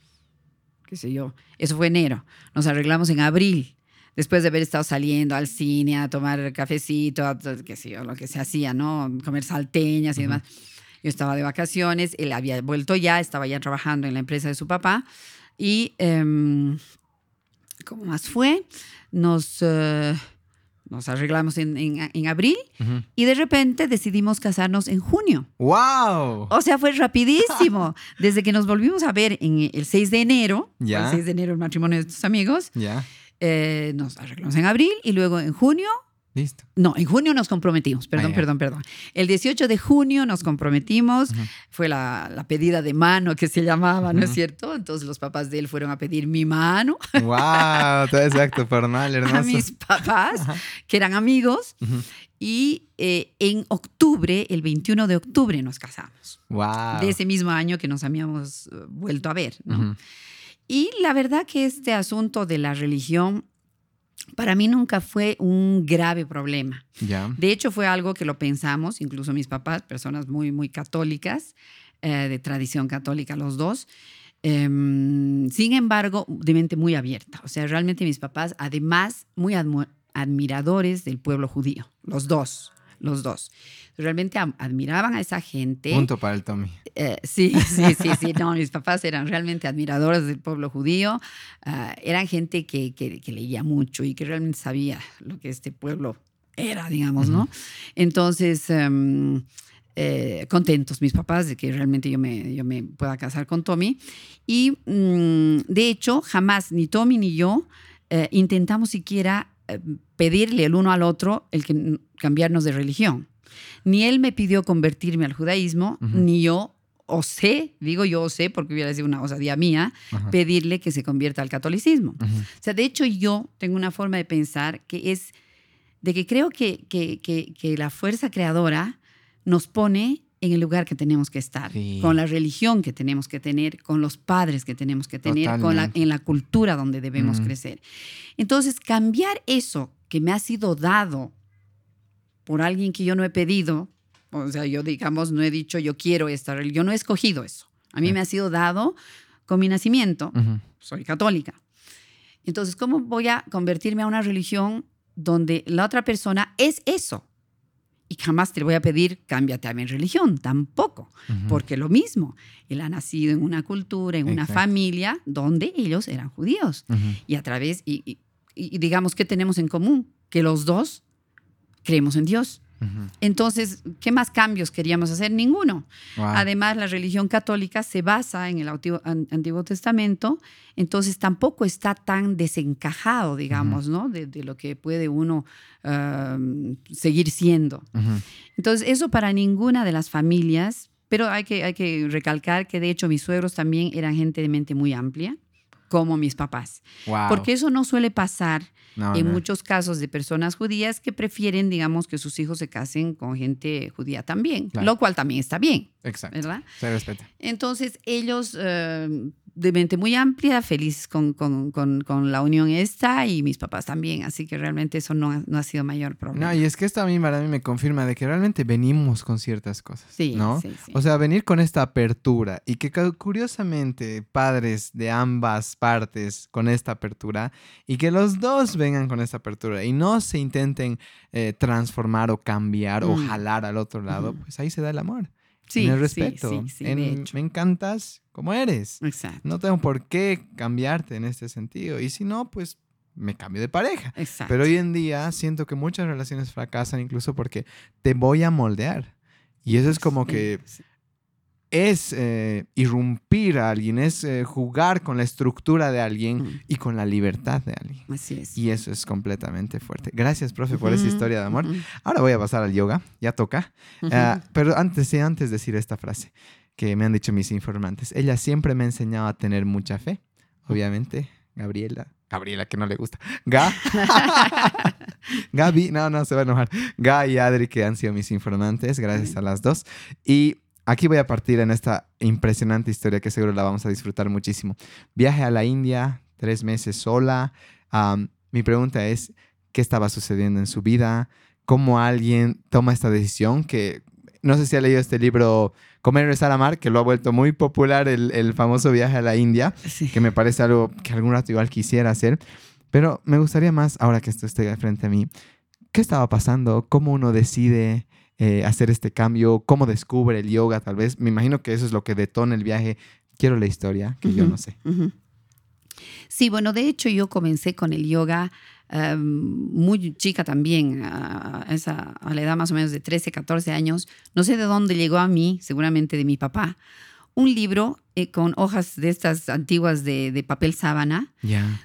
qué sé yo. Eso fue enero. Nos arreglamos en abril después de haber estado saliendo al cine a tomar cafecito, qué sé yo, lo que se hacía, ¿no? Comer salteñas y demás. Yo estaba de vacaciones, él había vuelto ya, estaba ya trabajando en la empresa de su papá y, eh, ¿cómo más fue? Nos, uh, nos arreglamos en, en, en abril y de repente decidimos casarnos en junio. ¡Wow! O sea, fue rapidísimo. Desde que nos volvimos a ver en el 6 de enero, ¿Ya? el 6 de enero el matrimonio de tus amigos, ya. Eh, nos arreglamos en abril y luego en junio. Listo. No, en junio nos comprometimos, perdón, perdón, perdón. El 18 de junio nos comprometimos, fue la, la pedida de mano que se llamaba, ¿no es cierto? Entonces los papás de él fueron a pedir mi mano ¡Wow! Todo exacto, formal, hermoso. a mis papás, que eran amigos, y eh, en octubre, el 21 de octubre nos casamos, ¡Wow! de ese mismo año que nos habíamos eh, vuelto a ver, ¿no? Y la verdad que este asunto de la religión para mí nunca fue un grave problema. Ya. De hecho, fue algo que lo pensamos, incluso mis papás, personas muy, muy católicas, eh, de tradición católica los dos. Em, sin embargo, de mente muy abierta. O sea, realmente mis papás, además, muy admiradores del pueblo judío, los dos, los dos. Realmente admiraban a esa gente. Punto para el Tommy. Eh, sí, sí, sí, sí. No, mis papás eran realmente admiradores del pueblo judío. Ah, eran gente que, que- que leía mucho y que realmente sabía lo que este pueblo era, digamos, ¿no? Entonces, em, eh, contentos mis papás de que realmente yo me, yo me pueda casar con Tommy. Y mm, de hecho, jamás ni Tommy ni yo eh, intentamos siquiera pedirle el uno al otro el que cambiarnos de religión. Ni él me pidió convertirme al judaísmo, ni yo osé, digo yo osé porque hubiera sido una osadía mía, pedirle que se convierta al catolicismo. Ujú. O sea, de hecho yo tengo una forma de pensar que es de que creo que, que, que- que la fuerza creadora nos pone en el lugar que tenemos que estar, Sí. con la religión que tenemos que tener, con los padres que tenemos que tener, con la, en la cultura donde debemos Mm. crecer. Entonces, cambiar eso que me ha sido dado por alguien que yo no he pedido, o sea, yo digamos, no he dicho yo quiero esta religión, yo no he escogido eso. A mí Sí. me ha sido dado con mi nacimiento soy católica. Entonces, ¿cómo voy a convertirme a una religión donde la otra persona es eso? Y jamás te voy a pedir, cámbiate a mi religión, tampoco, porque lo mismo, él ha nacido en una cultura, en una familia donde ellos eran judíos. Y a través, y, y- y digamos, ¿qué tenemos en común? Que los dos creemos en Dios. Entonces, ¿qué más cambios queríamos hacer? Ninguno. Wow. Además, la religión católica se basa en el Antiguo, An- Antiguo Testamento, entonces tampoco está tan desencajado, digamos, ¿no? De, de lo que puede uno seguir siendo. Entonces, eso para ninguna de las familias, pero hay que, hay que recalcar que de hecho mis suegros también eran gente de mente muy amplia, como mis papás. Wow. Porque eso no suele pasar No, en no. muchos casos de personas judías que prefieren, digamos, que sus hijos se casen con gente judía también, Claro. lo cual también está bien, Exacto. ¿verdad? Se respeta. Entonces ellos eh, de mente muy amplia, feliz con, con, con, la unión esta y mis papás también, así que realmente eso no, no, ha sido mayor problema. No, y es que esto a mí para mí me confirma de que realmente venimos con ciertas cosas, sí, ¿no? Sí, sí. O sea, venir con esta apertura y que curiosamente padres de ambas partes con esta apertura y que los dos vengan con esta apertura y no se intenten eh, transformar o cambiar o mm. jalar al otro lado, pues ahí se da el amor. Sí, en el respeto. me encantas como eres. Exacto. No tengo por qué cambiarte en este sentido. Y si no, pues me cambio de pareja. Exacto. Pero hoy en día siento que muchas relaciones fracasan incluso porque te voy a moldear. Y eso es como que es eh, irrumpir a alguien, es eh, jugar con la estructura de alguien mm. y con la libertad de alguien. Así es. Y eso es completamente fuerte. Gracias, profe, por esa historia de amor. Ahora voy a pasar al yoga, ya toca. Ah, pero antes, sí, antes decir esta frase que me han dicho mis informantes. Ella siempre me ha enseñado a tener mucha fe. Obviamente, Gabriela. Gabriela, que no le gusta. Ga. Gaby, no, no, se va a enojar. Ga y Adri, que han sido mis informantes, gracias a las dos. Y Aquí voy a partir en esta impresionante historia que seguro la vamos a disfrutar muchísimo. Viaje a la India, tres meses sola. mi pregunta es, ¿qué estaba sucediendo en su vida? ¿Cómo alguien toma esta decisión? Que no sé si ha leído este libro Comer, Rezar, Amar, que lo ha vuelto muy popular, el, famoso viaje a la India, que me parece algo que algún rato igual quisiera hacer. Pero me gustaría más, ahora que esto esté frente a mí, ¿qué estaba pasando? ¿Cómo uno decide? Eh, hacer este cambio? ¿Cómo descubre el yoga tal vez? Me imagino que eso es lo que detona el viaje. Quiero la historia, que yo no sé. Sí, bueno, de hecho yo comencé con el yoga em, muy chica también, a, esa, a la edad más o menos de 13, 14 años. No sé de dónde llegó a mí, seguramente de mi papá, un libro eh, con hojas de estas antiguas de, papel sábana,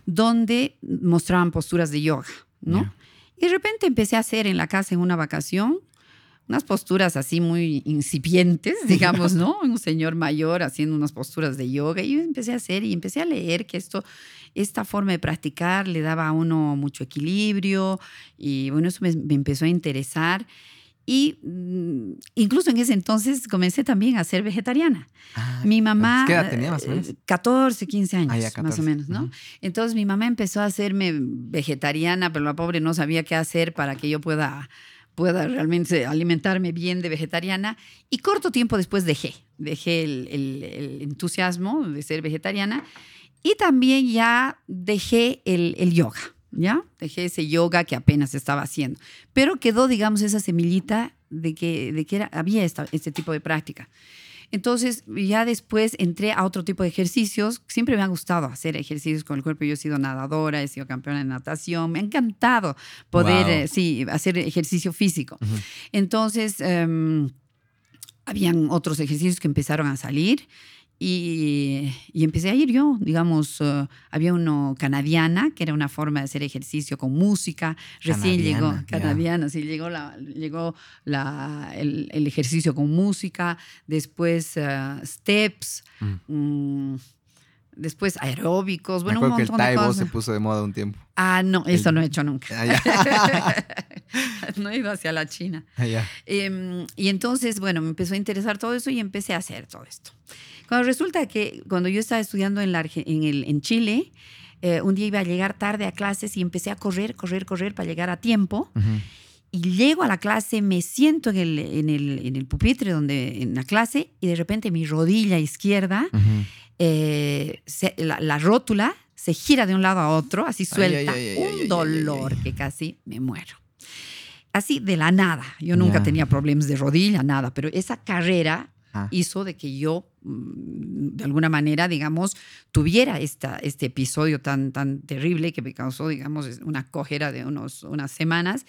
donde mostraban posturas de yoga, ¿no? Y de repente empecé a hacer en la casa en una vacación unas posturas así muy incipientes, digamos, ¿no? Un señor mayor haciendo unas posturas de yoga y yo empecé a hacer y empecé a leer que esto, esta forma de practicar le daba a uno mucho equilibrio y bueno, eso me, empezó a interesar. Y mm, incluso en ese entonces comencé también a ser vegetariana. Ah, mi mamá... ¿Qué edad tenía más o menos? 14, 15 años, ah, más o menos, ¿no? Entonces mi mamá empezó a hacerme vegetariana, pero la pobre no sabía qué hacer para que yo pueda pueda realmente alimentarme bien de vegetariana. Y corto tiempo después dejé, dejé el, entusiasmo de ser vegetariana y también ya dejé el, yoga, ¿ya? Dejé ese yoga que apenas estaba haciendo. Pero quedó, digamos, esa semillita de que, de que era, había este tipo de práctica. Entonces, ya después entré a otro tipo de ejercicios. Siempre me ha gustado hacer ejercicios con el cuerpo. Yo he sido nadadora, he sido campeona de natación. Me ha encantado poder, eh, sí, hacer ejercicio físico. Entonces, em, habían otros ejercicios que empezaron a salir. Y, empecé a ir yo, digamos, eh, había uno canadiana, que era una forma de hacer ejercicio con música, recién llegó, canadiana, sí, llegó, la, llegó la, el, ejercicio con música, después eh, steps, mm. Mm, después aeróbicos, bueno, un montón que el Taibo se puso de moda un tiempo. Ah, no, eso no he hecho nunca. Ah, no he ido hacia la China. Em, y entonces, bueno, me empezó a interesar todo eso y empecé a hacer todo esto. Cuando resulta que cuando yo estaba estudiando en, en, el, en Chile, eh, un día iba a llegar tarde a clases y empecé a correr, correr, correr para llegar a tiempo. Y llego a la clase, me siento en el, en el, en el pupitre donde, en la clase y de repente mi rodilla izquierda, eh, la, rótula se gira de un lado a otro, así suelta, un dolor que casi me muero. Así de la nada. Yo nunca tenía problemas de rodilla, nada, pero esa carrera Ah. hizo de que yo, mm, de alguna manera, digamos, tuviera esta, este episodio tan, tan terrible que me causó, digamos, una cojera de unos, unas semanas.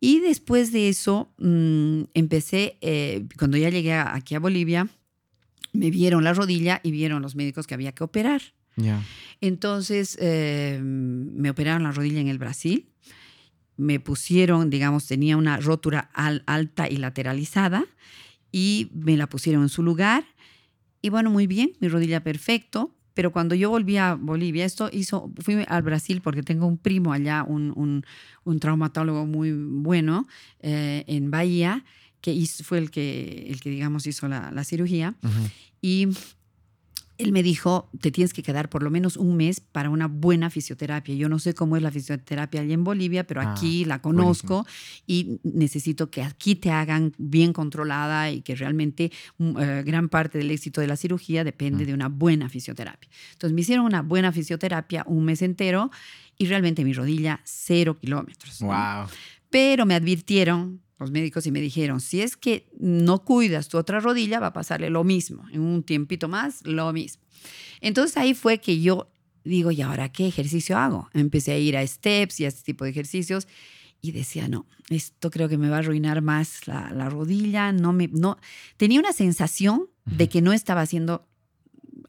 Y después de eso, mm, empecé, eh, cuando ya llegué aquí a Bolivia, me vieron la rodilla y vieron los médicos que había que operar. Entonces, eh, me operaron la rodilla en el Brasil. Me pusieron, digamos, tenía una rotura alta y lateralizada y me la pusieron en su lugar. Y bueno, muy bien, mi rodilla perfecto. Pero cuando yo volví a Bolivia, esto hizo, fui al Brasil porque tengo un primo allá, un, un, traumatólogo muy bueno eh, en Bahía, que fue el que, el que, digamos, hizo la, la cirugía. Y él me dijo, te tienes que quedar por lo menos un mes para una buena fisioterapia. Yo no sé cómo es la fisioterapia allá en Bolivia, pero ah, aquí la conozco y necesito que aquí te hagan bien controlada y que realmente mm, eh, gran parte del éxito de la cirugía depende mm. de una buena fisioterapia. Entonces me hicieron una buena fisioterapia un mes entero y realmente mi rodilla cero kilómetros. Wow. Pero me advirtieron los médicos y me dijeron, si es que no cuidas tu otra rodilla, va a pasarle lo mismo, en un tiempito más, lo mismo. Entonces ahí fue que yo digo, ¿y ahora qué ejercicio hago? Empecé a ir a steps y a este tipo de ejercicios y decía, no, esto creo que me va a arruinar más la, la rodilla, no me, no, tenía una sensación de que no estaba haciendo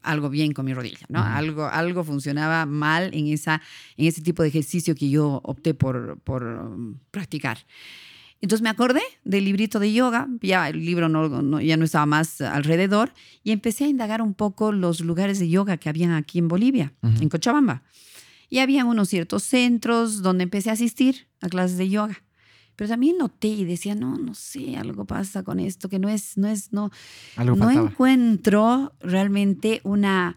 algo bien con mi rodilla, ¿no? algo, algo funcionaba mal en, esa, en ese tipo de ejercicio que yo opté por, por um, practicar. Entonces me acordé del librito de yoga, ya el libro no, ya no estaba más alrededor, y empecé a indagar un poco los lugares de yoga que habían aquí en Bolivia, en Cochabamba. Y había unos ciertos centros donde empecé a asistir a clases de yoga. Pero también noté y decía, no, no sé, algo pasa con esto, que no es, no es, no, no encuentro realmente una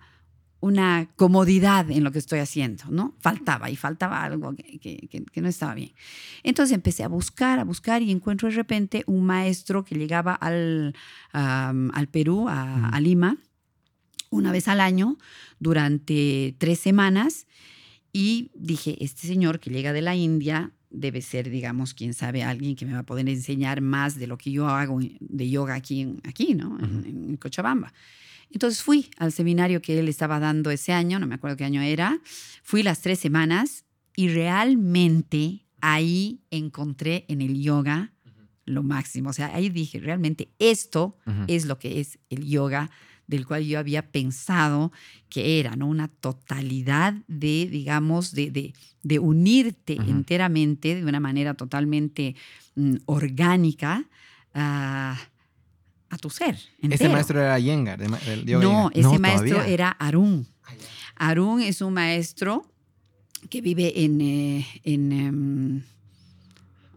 una comodidad en lo que estoy haciendo, ¿no? Faltaba y faltaba algo que, no estaba bien. Entonces empecé a buscar, a buscar y encuentro de repente un maestro que llegaba al, al Perú, a, Lima, una vez al año, durante tres semanas, y dije, este señor que llega de la India debe ser, digamos, quién sabe, alguien que me va a poder enseñar más de lo que yo hago de yoga aquí, aquí ¿no? en Cochabamba. Entonces fui al seminario que él estaba dando ese año, no me acuerdo qué año era, fui las tres semanas y realmente ahí encontré en el yoga lo máximo. O sea, ahí dije, realmente esto es lo que es el yoga del cual yo había pensado que era, ¿no? Una totalidad de, digamos, de, de, unirte enteramente de una manera totalmente mm, orgánica. a a tu ser. Ese maestro era Yengar. no, ese maestro era Arun. Ah, Arun es un maestro que vive en, eh, en em,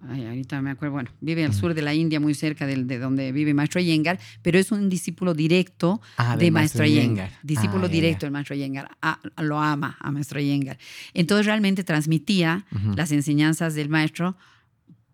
ahorita me acuerdo, bueno, vive al sur de la India, muy cerca de, de donde vive Maestro Yengar, pero es un discípulo directo ah, de Maestro Yengar. Discípulo ah, directo del Maestro Yengar. lo ama a Maestro Yengar. Entonces realmente transmitía las enseñanzas del maestro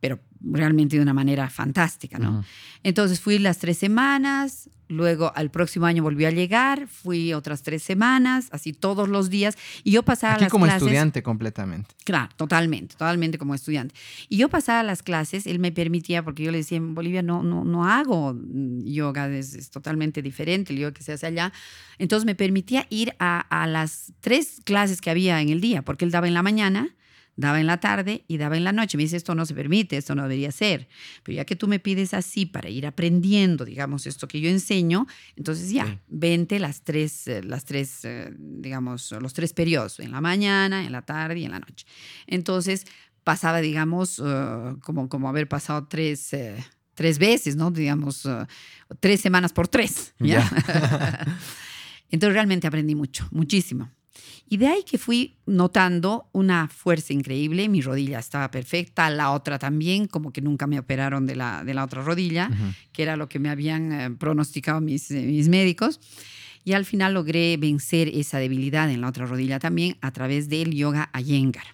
pero realmente de una manera fantástica, ¿no? Entonces fui las tres semanas, luego al próximo año volví a llegar, fui otras tres semanas, así todos los días, y yo pasaba Aquí las como estudiante completamente. Claro, totalmente, totalmente como estudiante. Y yo pasaba las clases, él me permitía, porque yo le decía, en Bolivia no, no, no hago yoga, es, totalmente diferente el yoga que se hace allá, entonces me permitía ir a, a las tres clases que había en el día, porque él daba en la mañana, daba en la tarde y daba en la noche. Me dice, esto no se permite, esto no debería ser. Pero ya que tú me pides así para ir aprendiendo, digamos, esto que yo enseño, entonces ya, vente las tres, eh, las tres, eh, digamos, los tres periodos, en la mañana, en la tarde y en la noche. Entonces pasaba, digamos, eh, como, como haber pasado tres... tres veces, ¿no? Digamos, tres semanas por tres. ¿ya? Entonces realmente aprendí mucho, muchísimo. Y de ahí que fui notando una fuerza increíble, mi rodilla estaba perfecta, la otra también, como que nunca me operaron de la, de la otra rodilla, que era lo que me habían eh, pronosticado mis, eh, mis médicos. Y al final logré vencer esa debilidad en la otra rodilla también a través del yoga Iyengar.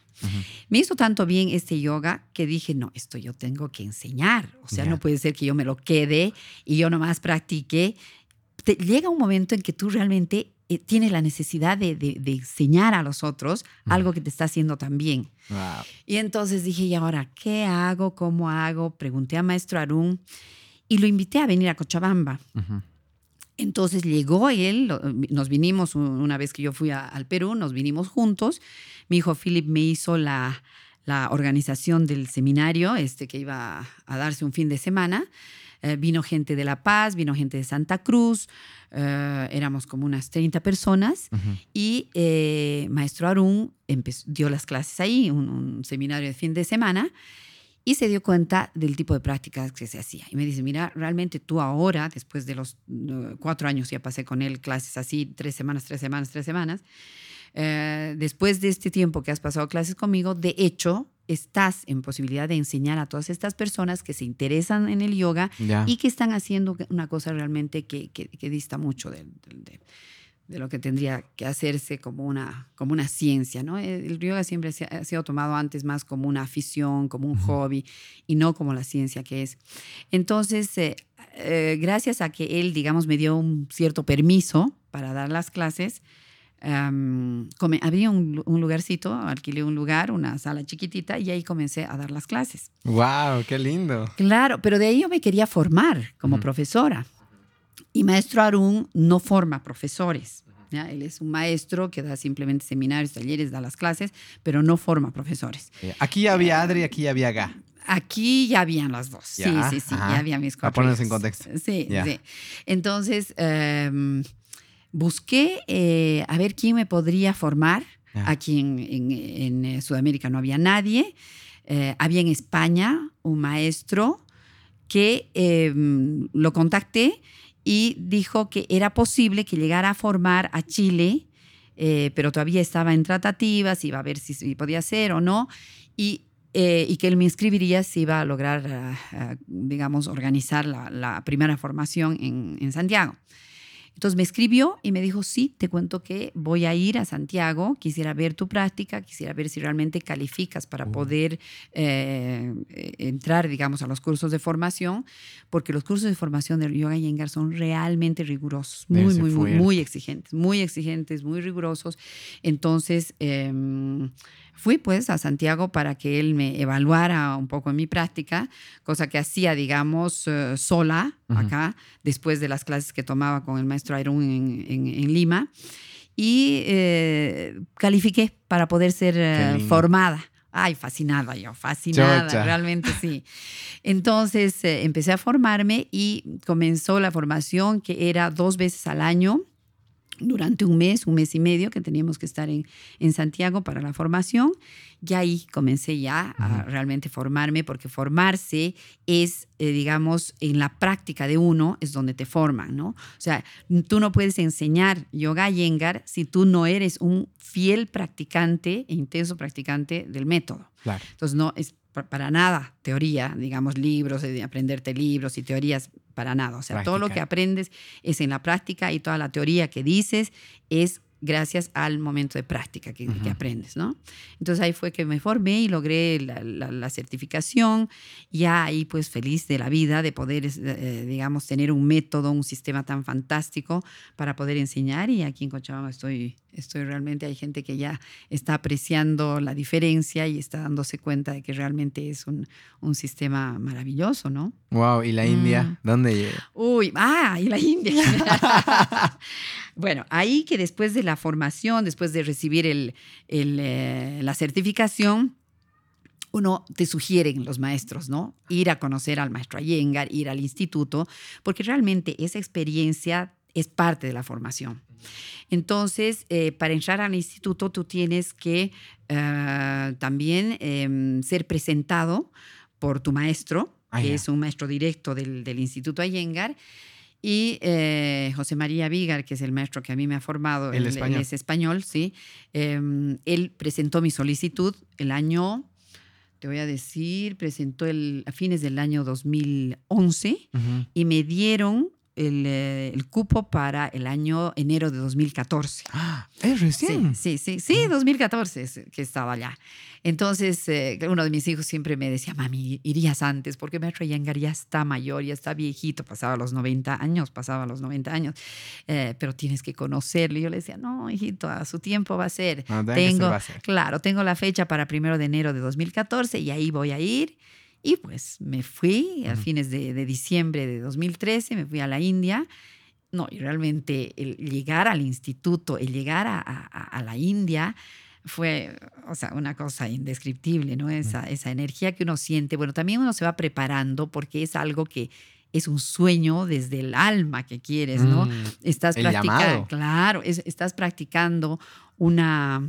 Me hizo tanto bien este yoga que dije, no, esto yo tengo que enseñar. O sea, no puede ser que yo me lo quede y yo nomás practique. llega un momento en que tú realmente eh, tiene la necesidad de, enseñar a los otros algo que te está haciendo también. Y entonces dije, ¿y ahora qué hago? ¿Cómo hago? Pregunté a maestro Arun y lo invité a venir a Cochabamba. Entonces llegó él, nos vinimos una vez que yo fui al Perú, nos vinimos juntos. Mi hijo Philip me hizo la, la organización del seminario, este que iba a darse un fin de semana. Eh, vino gente de La Paz, vino gente de Santa Cruz, eh, éramos como unas 30 personas y eh, Maestro Arun dio las clases ahí, un, seminario de fin de semana y se dio cuenta del tipo de prácticas que se hacía. Y me dice, mira, realmente tú ahora, después de los cuatro años, ya pasé con él clases así, tres semanas, tres semanas, tres semanas, después de este tiempo que has pasado clases conmigo, de hecho, estás en posibilidad de enseñar a todas estas personas que se interesan en el yoga y que están haciendo una cosa realmente que, que, dista mucho de, de lo que tendría que hacerse como una, como una ciencia, ¿no? El yoga siempre se ha, sido tomado antes más como una afición, como un hobby, y no como la ciencia que es. Entonces, eh, eh, gracias a que él, digamos, me dio un cierto permiso para dar las clases, había un, lugarcito, alquilé un lugar, una sala chiquitita, y ahí comencé a dar las clases. ¡Wow! ¡Qué lindo! Claro, pero de ahí yo me quería formar como profesora. Y maestro Arun no forma profesores. ¿ya? Él es un maestro que da simplemente seminarios, talleres, da las clases, pero no forma profesores. Aquí ya había Adri, aquí ya había Ga. Aquí ya habían las dos. sí, sí, sí, ya había mis cuatro. Para en contexto. Sí, sí. Entonces, em, busqué eh, a ver quién me podría formar. Aquí en, eh, Sudamérica no había nadie. Eh, había en España un maestro que em, lo contacté y dijo que era posible que llegara a formar a Chile, eh, pero todavía estaba en tratativas, iba a ver si, podía ser o no, y, eh, y, que él me inscribiría si iba a lograr, ah, ah, digamos, organizar la, la primera formación en, en Santiago. Entonces me escribió y me dijo, sí, te cuento que voy a ir a Santiago, quisiera ver tu práctica, quisiera ver si realmente calificas para poder eh, entrar, digamos, a los cursos de formación, porque los cursos de formación del yoga y Engar son realmente rigurosos, muy, muy, muy, muy, exigentes, muy exigentes, muy rigurosos. Entonces, em, fui pues a Santiago para que él me evaluara un poco en mi práctica, cosa que hacía, digamos, eh, sola acá, después de las clases que tomaba con el maestro Ayrún en, Lima. Y eh, califiqué para poder ser eh, formada. Ay, fascinada yo, fascinada, realmente sí. Entonces empecé a formarme y comenzó la formación que era dos veces al año durante un mes, un mes y medio que teníamos que estar en, en Santiago para la formación. Y ahí comencé ya a realmente formarme, porque formarse es, eh, digamos, en la práctica de uno es donde te forman, ¿no? O sea, tú no puedes enseñar yoga yengar si tú no eres un fiel practicante e intenso practicante del método. Claro. Entonces, no es para nada teoría, digamos, libros, de aprenderte libros y teorías, para nada. O sea, todo lo que aprendes es en la práctica y toda la teoría que dices es gracias al momento de práctica que, aprendes, ¿no? Entonces ahí fue que me formé y logré la, certificación, ya ahí pues feliz de la vida de poder, eh, digamos, tener un método, un sistema tan fantástico para poder enseñar y aquí en Cochabamba estoy, estoy realmente, hay gente que ya está apreciando la diferencia y está dándose cuenta de que realmente es un, un sistema maravilloso, ¿no? Wow, ¿y la India? Mm. ¿Dónde llega? Uy, ah, y la India. bueno, ahí que después de la formación, después de recibir el, eh, la certificación, uno te sugieren los maestros, ¿no? Ir a conocer al maestro Ayengar, ir al instituto, porque realmente esa experiencia es parte de la formación. Entonces, eh, para entrar al instituto, tú tienes que eh, también em, ser presentado por tu maestro, ah, que es un maestro directo del, del Instituto Ayengar, y eh, José María Vigar, que es el maestro que a mí me ha formado, el español. es español, sí. Em, él presentó mi solicitud el año, te voy a decir, presentó el, a fines del año 2011 y me dieron eh, el, cupo para el año enero de 2014. Ah, es recién. Sí, sí, sí, 2014 que estaba allá. Entonces, eh, uno de mis hijos siempre me decía, mami, irías antes, porque Maestro Yangar ya está mayor, ya está viejito, pasaba los 90 años, pasaba los 90 años, eh, pero tienes que conocerlo. Y yo le decía, no, hijito, a su tiempo va a ser. tengo, Claro, tengo la fecha para primero de enero de 2014 y ahí voy a ir. Y pues me fui a fines de, diciembre de 2013, me fui a la India. No, y realmente el llegar al instituto, el llegar a, la India, fue, o sea, una cosa indescriptible, ¿no? Esa, esa energía que uno siente. Bueno, también uno se va preparando porque es algo que es un sueño desde el alma que quieres, ¿no? Mm, estás practicando, claro, estás practicando una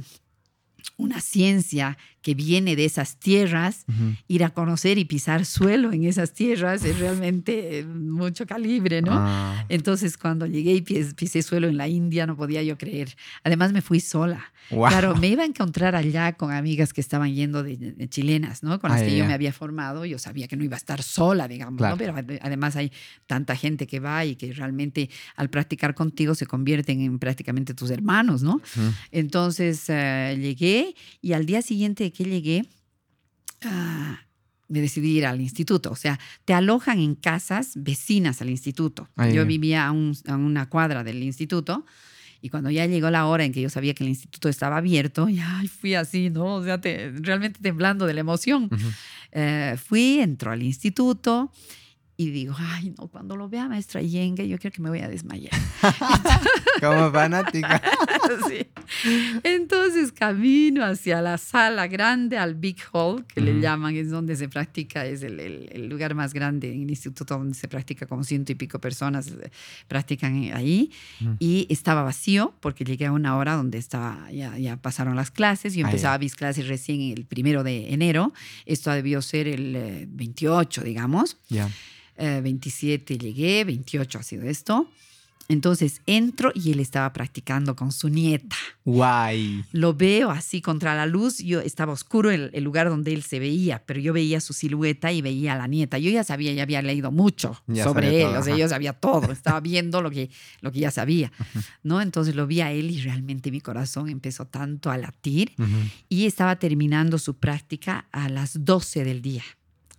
una ciencia que viene de esas tierras, ir a conocer y pisar suelo en esas tierras es realmente mucho calibre, ¿no? Ah. Entonces cuando llegué y pisé suelo en la India no podía yo creer. Además me fui sola. Claro, me iba a encontrar allá con amigas que estaban yendo de, chilenas, ¿no? Con las que yo me había formado. Yo sabía que no iba a estar sola, digamos, ¿no? Pero además hay tanta gente que va y que realmente al practicar contigo se convierten en prácticamente tus hermanos, ¿no? Entonces eh, llegué y al día siguiente que llegué, ah, me decidí ir al instituto. O sea, te alojan en casas vecinas al instituto. yo vivía a, una cuadra del instituto. Y cuando ya llegó la hora en que yo sabía que el instituto estaba abierto, ya fui así, ¿no? O sea, realmente temblando de la emoción. Eh, fui, entró al instituto y digo, ay, no, cuando lo vea maestra Yenge, yo creo que me voy a desmayar. Como fanática. sí. Entonces camino hacia la sala grande, al Big Hall, que le llaman, es donde se practica, es el, el, lugar más grande en el instituto donde se practica, como ciento y pico personas eh, practican ahí. Y estaba vacío porque llegué a una hora donde estaba, ya, ya pasaron las clases. Yo empezaba mis clases recién el primero de enero. Esto debió ser el 28, eh, digamos. Ya. 27 eh, llegué, 28 ha sido esto. Entonces entro y él estaba practicando con su nieta. Guay. Lo veo así contra la luz. Yo estaba oscuro el, el, lugar donde él se veía, pero yo veía su silueta y veía a la nieta. Yo ya sabía, ya había leído mucho sobre él. o sea, yo sabía todo. Estaba viendo lo que, lo que ya sabía. ¿no? Entonces lo vi a él y realmente mi corazón empezó tanto a latir. Y estaba terminando su práctica a las 12 del día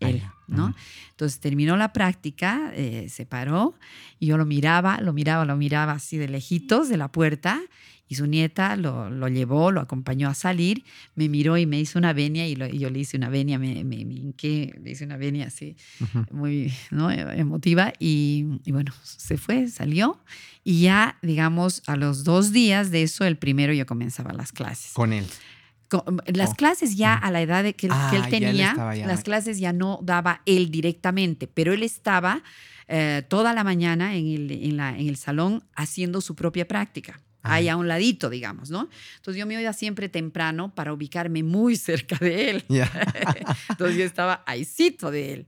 él, ¿no? Entonces terminó la práctica, eh, se paró y yo lo miraba, lo miraba, lo miraba así de lejitos de la puerta y su nieta lo, lo llevó, lo acompañó a salir, me miró y me hizo una venia y, yo le hice una venia, me, me, le hice una venia así, muy ¿no? emotiva y, y, bueno, se fue, salió y ya, digamos, a los dos días de eso, el primero yo comenzaba las clases. Con él. Las oh. clases ya a la edad de que, él ah, tenía, las clases ya no daba él directamente, pero él estaba eh, toda la mañana en el, en, la, en el salón haciendo su propia práctica ahí a un ladito, digamos, ¿no? Entonces yo me iba siempre temprano para ubicarme muy cerca de él. Entonces yo estaba ahícito de él.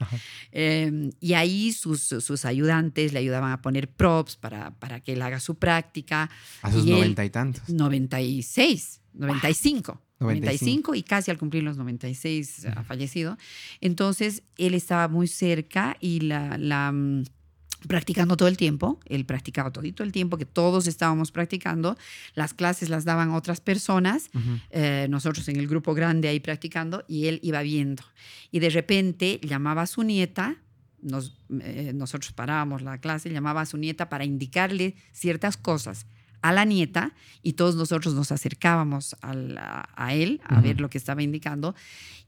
Em, y ahí sus, sus ayudantes le ayudaban a poner props para, para que él haga su práctica. A sus noventa y tantos. 96, 95. 95. y casi al cumplir los 96 ha fallecido. Entonces, él estaba muy cerca y la, la mm, practicando todo el tiempo, él practicaba todo el tiempo que todos estábamos practicando, las clases las daban otras personas, eh, nosotros en el grupo grande ahí practicando y él iba viendo. Y de repente llamaba a su nieta, nos, eh, nosotros parábamos la clase, llamaba a su nieta para indicarle ciertas cosas a la nieta y todos nosotros nos acercábamos a, él a ver lo que estaba indicando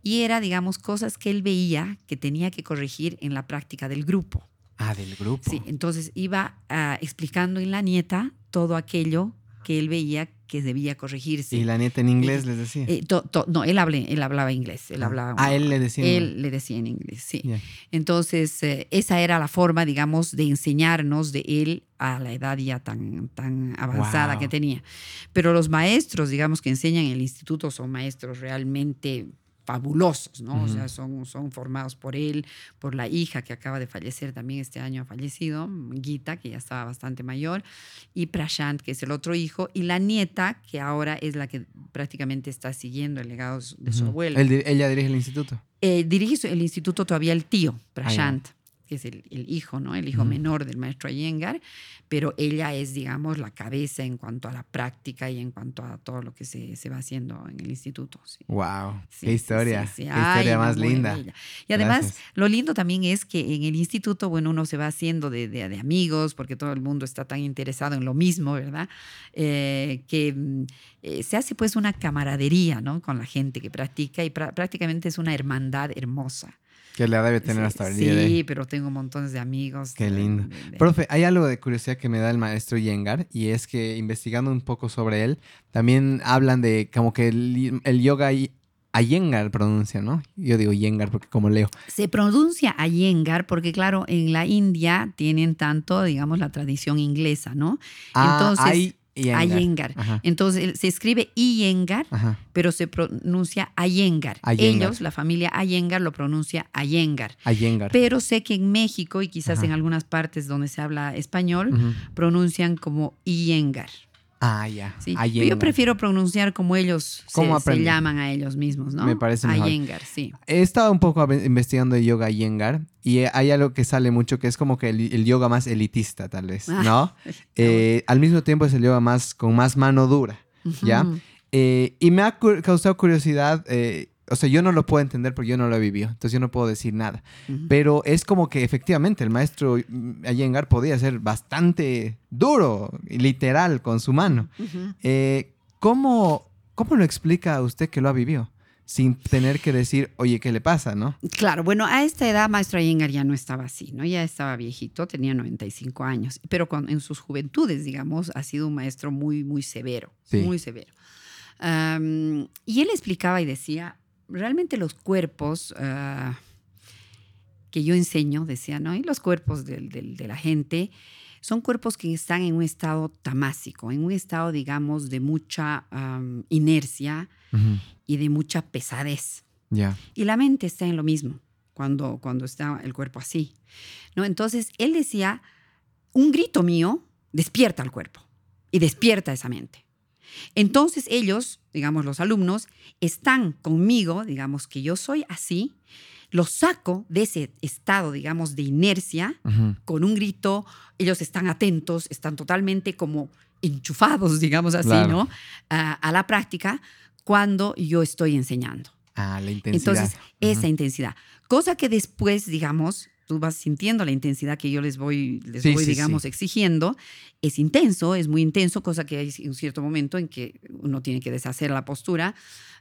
y era, digamos, cosas que él veía que tenía que corregir en la práctica del grupo. Ah, del grupo. Sí, entonces iba ah, explicando en la nieta todo aquello que él veía que debía corregirse. ¿Y la nieta en inglés les decía? Eh, no, él, él hablaba inglés. Él ah, hablaba, ah, él le decía. Él le decía en inglés, sí. Entonces, eh, esa era la forma, digamos, de enseñarnos de él a la edad ya tan, tan avanzada que tenía. Pero los maestros, digamos, que enseñan en el instituto son maestros realmente fabulosos, ¿no? O sea, son, son formados por él, por la hija que acaba de fallecer también este año ha fallecido, Gita, que ya estaba bastante mayor, y Prashant, que es el otro hijo, y la nieta, que ahora es la que prácticamente está siguiendo el legado de su abuelo. ¿Ella dirige el instituto? Eh, dirige el instituto todavía el tío, ah, Prashant que es el, hijo, ¿no? El hijo menor del maestro Iyengar, pero ella es, digamos, la cabeza en cuanto a la práctica y en cuanto a todo lo que se, se va haciendo en el instituto. ¡Wow! ¡Qué historia! ¡Qué historia más linda! Y además, lo lindo también es que en el instituto, bueno, uno se va haciendo de, de, amigos, porque todo el mundo está tan interesado en lo mismo, ¿verdad? Eh, que mm, eh, se hace pues una camaradería, ¿no? Con la gente que practica y prácticamente es una hermandad hermosa. Que la debe tener hasta el día de Sí, pero tengo montones de amigos. Qué lindo. Profe, hay algo de curiosidad que me da el maestro Yengar y es que investigando un poco sobre él, también hablan de como que el, el yoga Ayengar pronuncia, ¿no? Yo digo Yengar porque como leo. Se pronuncia Ayengar porque, claro, en la India tienen tanto, digamos, la tradición inglesa, ¿no? Ah, Entonces, hay Ayengar. Entonces se escribe Iyengar, pero se pronuncia Ayengar. Ellos, la familia Ayengar, lo pronuncia Ayengar. Ayengar. Pero sé que en México y quizás en algunas partes donde se habla español, pronuncian como Iyengar. Ah, ya. Sí. Yo prefiero pronunciar como ellos se, llaman a ellos mismos, ¿no? Me parece mejor. Ayengar, sí. He estado un poco investigando de yoga Iyengar y hay algo que sale mucho que es como que el, yoga más elitista, tal vez, ah, ¿no? Eh, al mismo tiempo es el yoga más con más mano dura, ¿ya? Eh, y me ha causado curiosidad eh, o sea, yo no lo puedo entender porque yo no lo he vivido, entonces yo no puedo decir nada. Pero es como que efectivamente el maestro Ayengar podía ser bastante duro, literal, con su mano. Eh, ¿cómo, ¿Cómo lo explica a usted que lo ha vivido? Sin tener que decir, oye, ¿qué le pasa, no? Claro, bueno, a esta edad Maestro Ayengar ya no estaba así, ¿no? Ya estaba viejito, tenía 95 años, pero en sus juventudes, digamos, ha sido un maestro muy, muy severo, muy severo. y él explicaba y decía, realmente los cuerpos ah, que yo enseño, decía, ¿no? Y los cuerpos de, la gente son cuerpos que están en un estado tamásico, en un estado, digamos, de mucha inercia y de mucha pesadez. Y la mente está en lo mismo cuando, cuando está el cuerpo así. ¿no? Entonces, él decía, un grito mío despierta al cuerpo y despierta esa mente. Entonces ellos, digamos los alumnos, están conmigo, digamos que yo soy así, los saco de ese estado, digamos, de inercia, con un grito, ellos están atentos, están totalmente como enchufados, digamos así, ¿no? A, la práctica cuando yo estoy enseñando. Ah, la intensidad. Entonces, esa intensidad. Cosa que después, digamos, tú vas sintiendo la intensidad que yo les voy, les voy digamos, exigiendo. Es intenso, es muy intenso, cosa que hay un cierto momento en que uno tiene que deshacer la postura.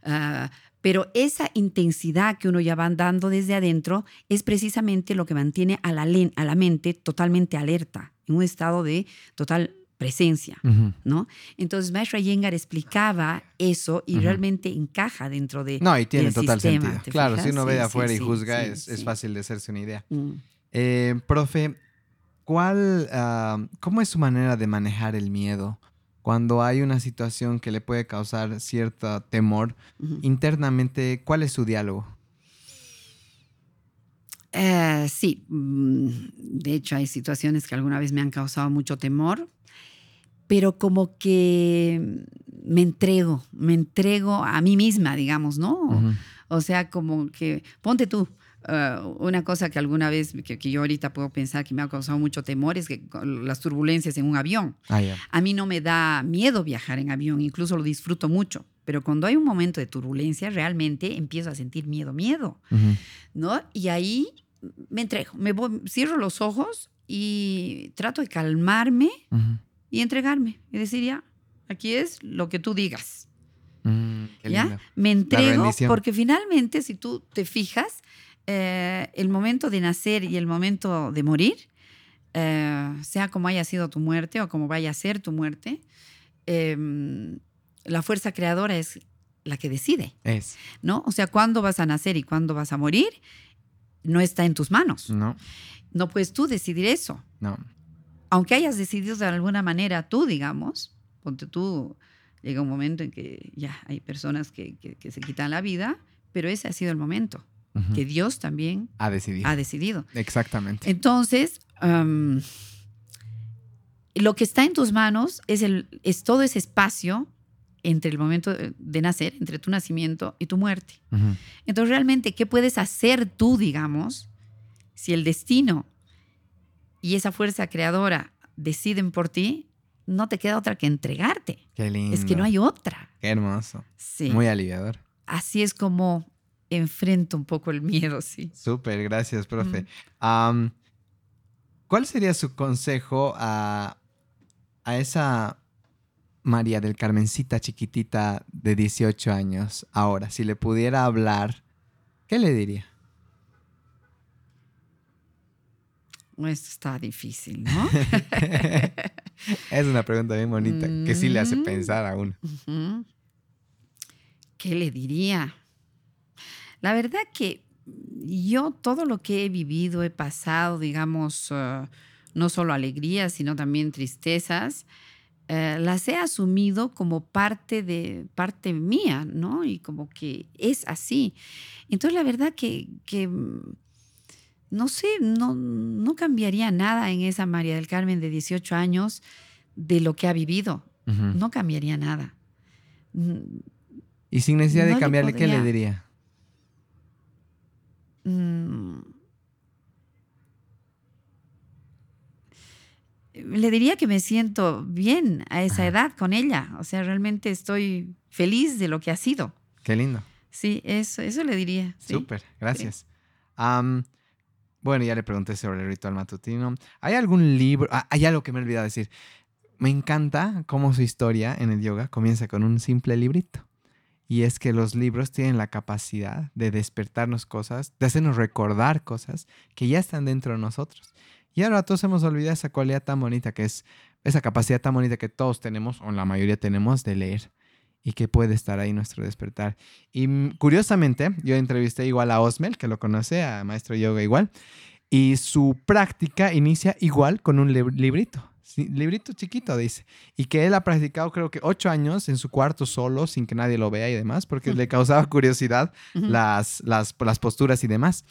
Ah, pero esa intensidad que uno ya va dando desde adentro es precisamente lo que mantiene a la, a la mente totalmente alerta, en un estado de total presencia, ¿no? Entonces, Maestro Yengar explicaba eso y realmente encaja dentro de No, y tiene total sentido. Claro, si uno ve de afuera y juzga, es, fácil de hacerse una idea. Mm. Eh, profe, ¿cuál, ah, ¿cómo es su manera de manejar el miedo? Cuando hay una situación que le puede causar cierto temor, internamente, ¿cuál es su diálogo? Eh, sí, mm, de hecho hay situaciones que alguna vez me han causado mucho temor pero como que me entrego, me entrego a mí misma, digamos, ¿no? O sea, como que, ponte tú, uh, una cosa que alguna vez, que, yo ahorita puedo pensar que me ha causado mucho temor es que las turbulencias en un avión. Ah, a mí no me da miedo viajar en avión, incluso lo disfruto mucho. Pero cuando hay un momento de turbulencia, realmente empiezo a sentir miedo, miedo, ¿no? Y ahí me entrego, me cierro los ojos y trato de calmarme y entregarme y decir, ya, aquí es lo que tú digas. Mm, ¿Ya? Me entrego porque finalmente, si tú te fijas, eh, el momento de nacer y el momento de morir, eh, sea como haya sido tu muerte o como vaya a ser tu muerte, em, la fuerza creadora es la que decide. Es. ¿No? O sea, cuándo vas a nacer y cuándo vas a morir, no está en tus manos. No. No puedes tú decidir eso. No aunque hayas decidido de alguna manera tú, digamos, ponte tú, llega un momento en que ya hay personas que, se quitan la vida, pero ese ha sido el momento, que Dios también ha decidido. Ha decidido. Exactamente. Entonces, lo que está en tus manos es, el, es todo ese espacio entre el momento de nacer, entre tu nacimiento y tu muerte. Entonces, realmente, ¿qué puedes hacer tú, digamos, si el destino y esa fuerza creadora deciden por ti, no te queda otra que entregarte. Qué lindo. Es que no hay otra. Qué hermoso. Sí. Muy aliviador. Así es como enfrento un poco el miedo, sí. Súper, gracias, profe. ¿Cuál sería su consejo a, a esa María del Carmencita chiquitita de 18 años ahora? Si le pudiera hablar, ¿qué le diría? Esto está difícil, ¿no? es una pregunta bien bonita que sí le hace pensar a uno. ¿Qué le diría? La verdad que yo todo lo que he vivido, he pasado, digamos, uh, no solo alegrías, sino también tristezas, eh, las he asumido como parte de parte mía, ¿no? Y como que es así. Entonces, la verdad que, mm, no sé, no, no cambiaría nada en esa María del Carmen de 18 años de lo que ha vivido. No cambiaría nada. Y sin necesidad de cambiarle, ¿qué le diría? Mm. le diría que me siento bien a esa edad con ella. O sea, realmente estoy feliz de lo que ha sido. Qué lindo. Sí, eso, eso le diría. Súper, gracias. Bueno, ya le pregunté sobre el ritual matutino. ¿Hay algún libro? Ah, hay algo que me he olvidado decir. Me encanta cómo su historia en el yoga comienza con un simple librito. Y es que los libros tienen la capacidad de despertarnos cosas, de hacernos recordar cosas que ya están dentro de nosotros. Y ahora todos hemos olvidado esa cualidad tan bonita que es, esa capacidad tan bonita que todos tenemos, o la mayoría tenemos, de leer y que puede estar ahí nuestro despertar. Y mm, curiosamente, yo entrevisté igual a Osmel, que lo conoce, a Maestro Yoga igual, y su práctica inicia igual con un librito librito chiquito, dice. Y que él ha practicado creo que ocho años en su cuarto solo, sin que nadie lo vea y demás, porque le causaba curiosidad las, las, las posturas y demás.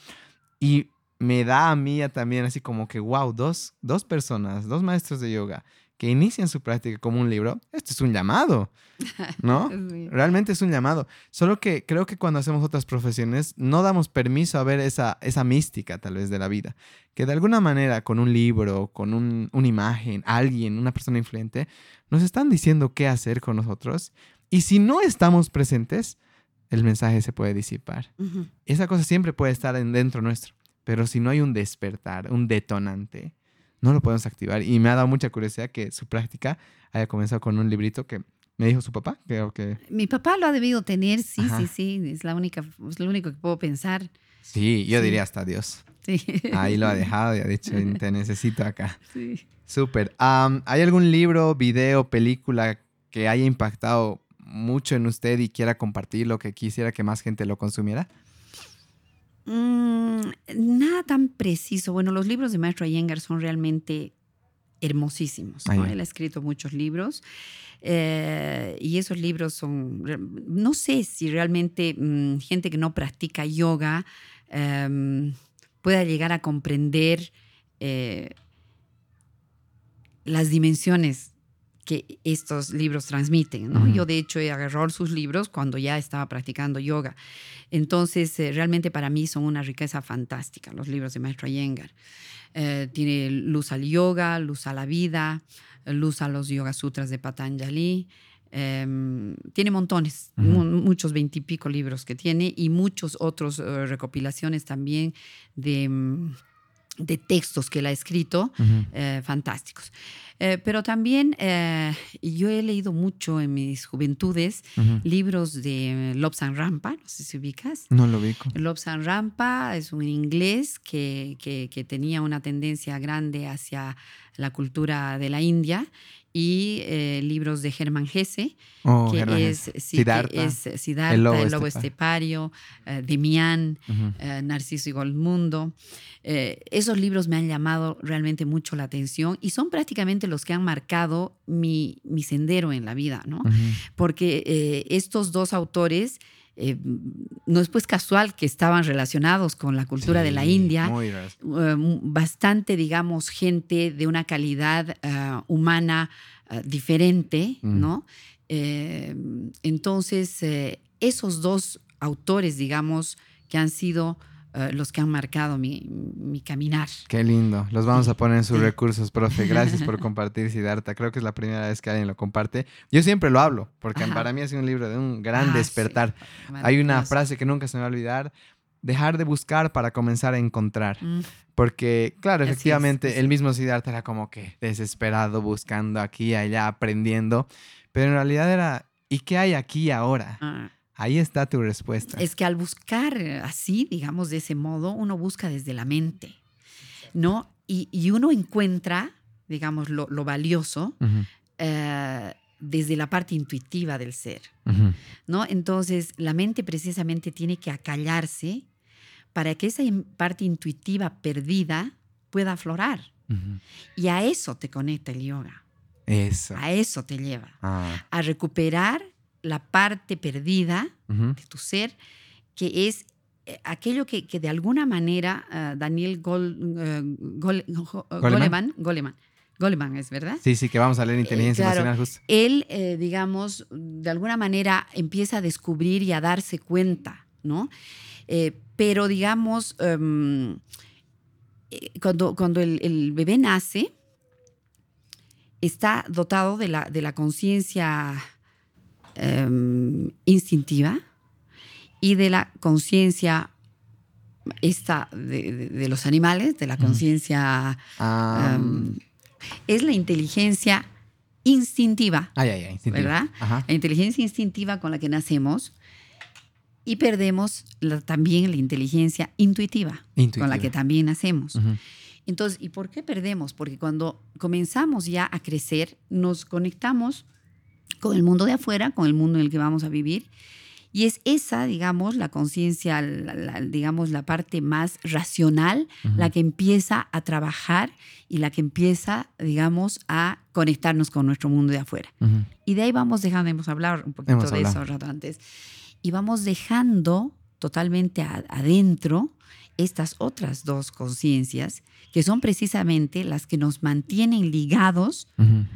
Y me da a mí también así como que, wow, dos, dos personas, dos maestros de yoga que inician su práctica como un libro, esto es un llamado, ¿no? Realmente es un llamado. Solo que creo que cuando hacemos otras profesiones no damos permiso a ver esa, esa mística tal vez de la vida, que de alguna manera con un libro, con un, una imagen, alguien, una persona influente, nos están diciendo qué hacer con nosotros. Y si no estamos presentes, el mensaje se puede disipar. Esa cosa siempre puede estar dentro nuestro, pero si no hay un despertar, un detonante, no lo podemos activar. Y me ha dado mucha curiosidad que su práctica haya comenzado con un librito que me dijo su papá. Creo que... Mi papá lo ha debido tener, sí, sí, sí. Es, la única, es lo único que puedo pensar. Sí, yo diría hasta Dios. Sí. Ahí lo ha dejado y ha dicho, te necesito acá. Sí. Súper. ¿Hay algún libro, video, película que haya impactado mucho en usted y quiera compartirlo, que quisiera que más gente lo consumiera? Mm, nada tan preciso. Bueno, los libros de Maestro Iyengar son realmente hermosísimos. Él ha escrito muchos libros eh, y esos libros son, no sé si realmente mm, gente que no practica yoga em, pueda llegar a comprender eh, las dimensiones que estos libros transmiten. ¿no? Yo de hecho he agarrado sus libros cuando ya estaba practicando yoga. Entonces, eh, realmente para mí son una riqueza fantástica los libros de Maestro Iyengar. Eh, tiene luz al yoga, luz a la vida, luz a los Yoga Sutras de Patanjali. Em, tiene montones, muchos veintipico libros que tiene y muchos otros eh, recopilaciones también de mm, de textos que él ha escrito, fantásticos. Eh, pero también eh, yo he leído mucho en mis juventudes libros de Lobsang Rampa, no sé si ubicas. No lo ubico. Lobsang Rampa es un inglés que, que, que, tenía una tendencia grande hacia la cultura de la India y eh, libros de Germán Gese, oh, que, es, Siddhartha, el lobo, estepario, uh, Demián, eh, Narciso y Goldmundo. esos libros me han llamado realmente mucho la atención y son prácticamente los que han marcado mi, mi sendero en la vida, ¿no? Porque estos dos autores eh, no es pues casual que estaban relacionados con la cultura de la India, eh, bastante, digamos, gente de una calidad eh, humana diferente, mm. ¿no? entonces, esos dos autores, digamos, que han sido eh, los que han marcado mi, mi, caminar. Qué lindo. Los vamos a poner en sus recursos, profe. Gracias por compartir, Siddhartha. Creo que es la primera vez que alguien lo comparte. Yo siempre lo hablo, porque para mí ha sido un libro de un gran ah, despertar. Hay una frase que nunca se me va a olvidar. Dejar de buscar para comenzar a encontrar. Mm. Porque, claro, efectivamente, el mismo Siddhartha era como que desesperado, buscando aquí y allá, aprendiendo. Pero en realidad era, ¿y qué hay aquí ahora? Ah. Ahí está tu respuesta. Es que al buscar así, digamos, de ese modo, uno busca desde la mente, ¿no? Y, uno encuentra, digamos, lo, valioso eh, desde la parte intuitiva del ser, ¿no? Entonces, la mente precisamente tiene que acallarse para que esa parte intuitiva perdida pueda aflorar. Y a eso te conecta el yoga. Eso. A eso te lleva. Ah. A recuperar la parte perdida de tu ser, que es eh, aquello que, que de alguna manera ah, Daniel Gol- eh, Jo- Goleman, Goleman, Goleman es verdad. Sí, sí, que vamos a leer inteligencia Eh, claro. emocional justo. Él, eh, digamos, de alguna manera empieza a descubrir y a darse cuenta, ¿no? Eh, pero, digamos, em, eh, cuando, cuando el, el bebé nace, está dotado de la, de la conciencia em, instintiva y de la conciencia esta de, de- de los animales, de la conciencia Ah, Um, es la inteligencia instintiva, ay, ay, ay. ¿verdad? Ajá. la inteligencia instintiva con la que nacemos y perdemos la- también la inteligencia intuitiva, con la que también nacemos. Entonces, ¿y por qué perdemos? Porque cuando comenzamos ya a crecer, nos conectamos con el mundo de afuera, con el mundo en el que vamos a vivir. Y es esa, digamos, la conciencia, digamos, la parte más racional, Ujú. la que empieza a trabajar y la que empieza, digamos, a conectarnos con nuestro mundo de afuera. Ujú. Y de ahí vamos dejando, hemos hablado un poquito Hemos de hablado. eso un rato antes, y vamos dejando totalmente adentro estas otras dos conciencias, que son precisamente las que nos mantienen ligados Ujú.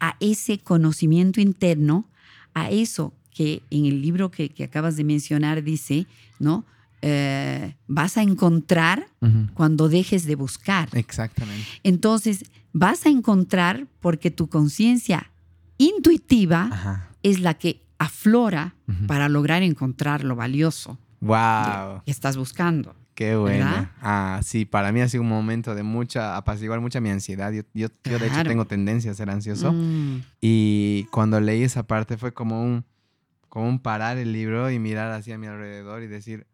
A ese conocimiento interno, a eso que en el libro que, que acabas de mencionar dice, ¿no? Eh, vas a encontrar cuando dejes de buscar. Exactamente. Entonces, vas a encontrar porque tu conciencia intuitiva Ajá. es la que aflora para lograr encontrar lo valioso Wow. que estás buscando. Qué bueno. ¿Verdad? Ah, sí, para mí ha sido un momento de mucha, apaciguar mucha mi ansiedad. Yo, yo, yo de hecho tengo tendencia a ser ansioso. Mm, Y cuando leí esa parte fue como un, como un parar el libro y mirar hacia mi alrededor y decir,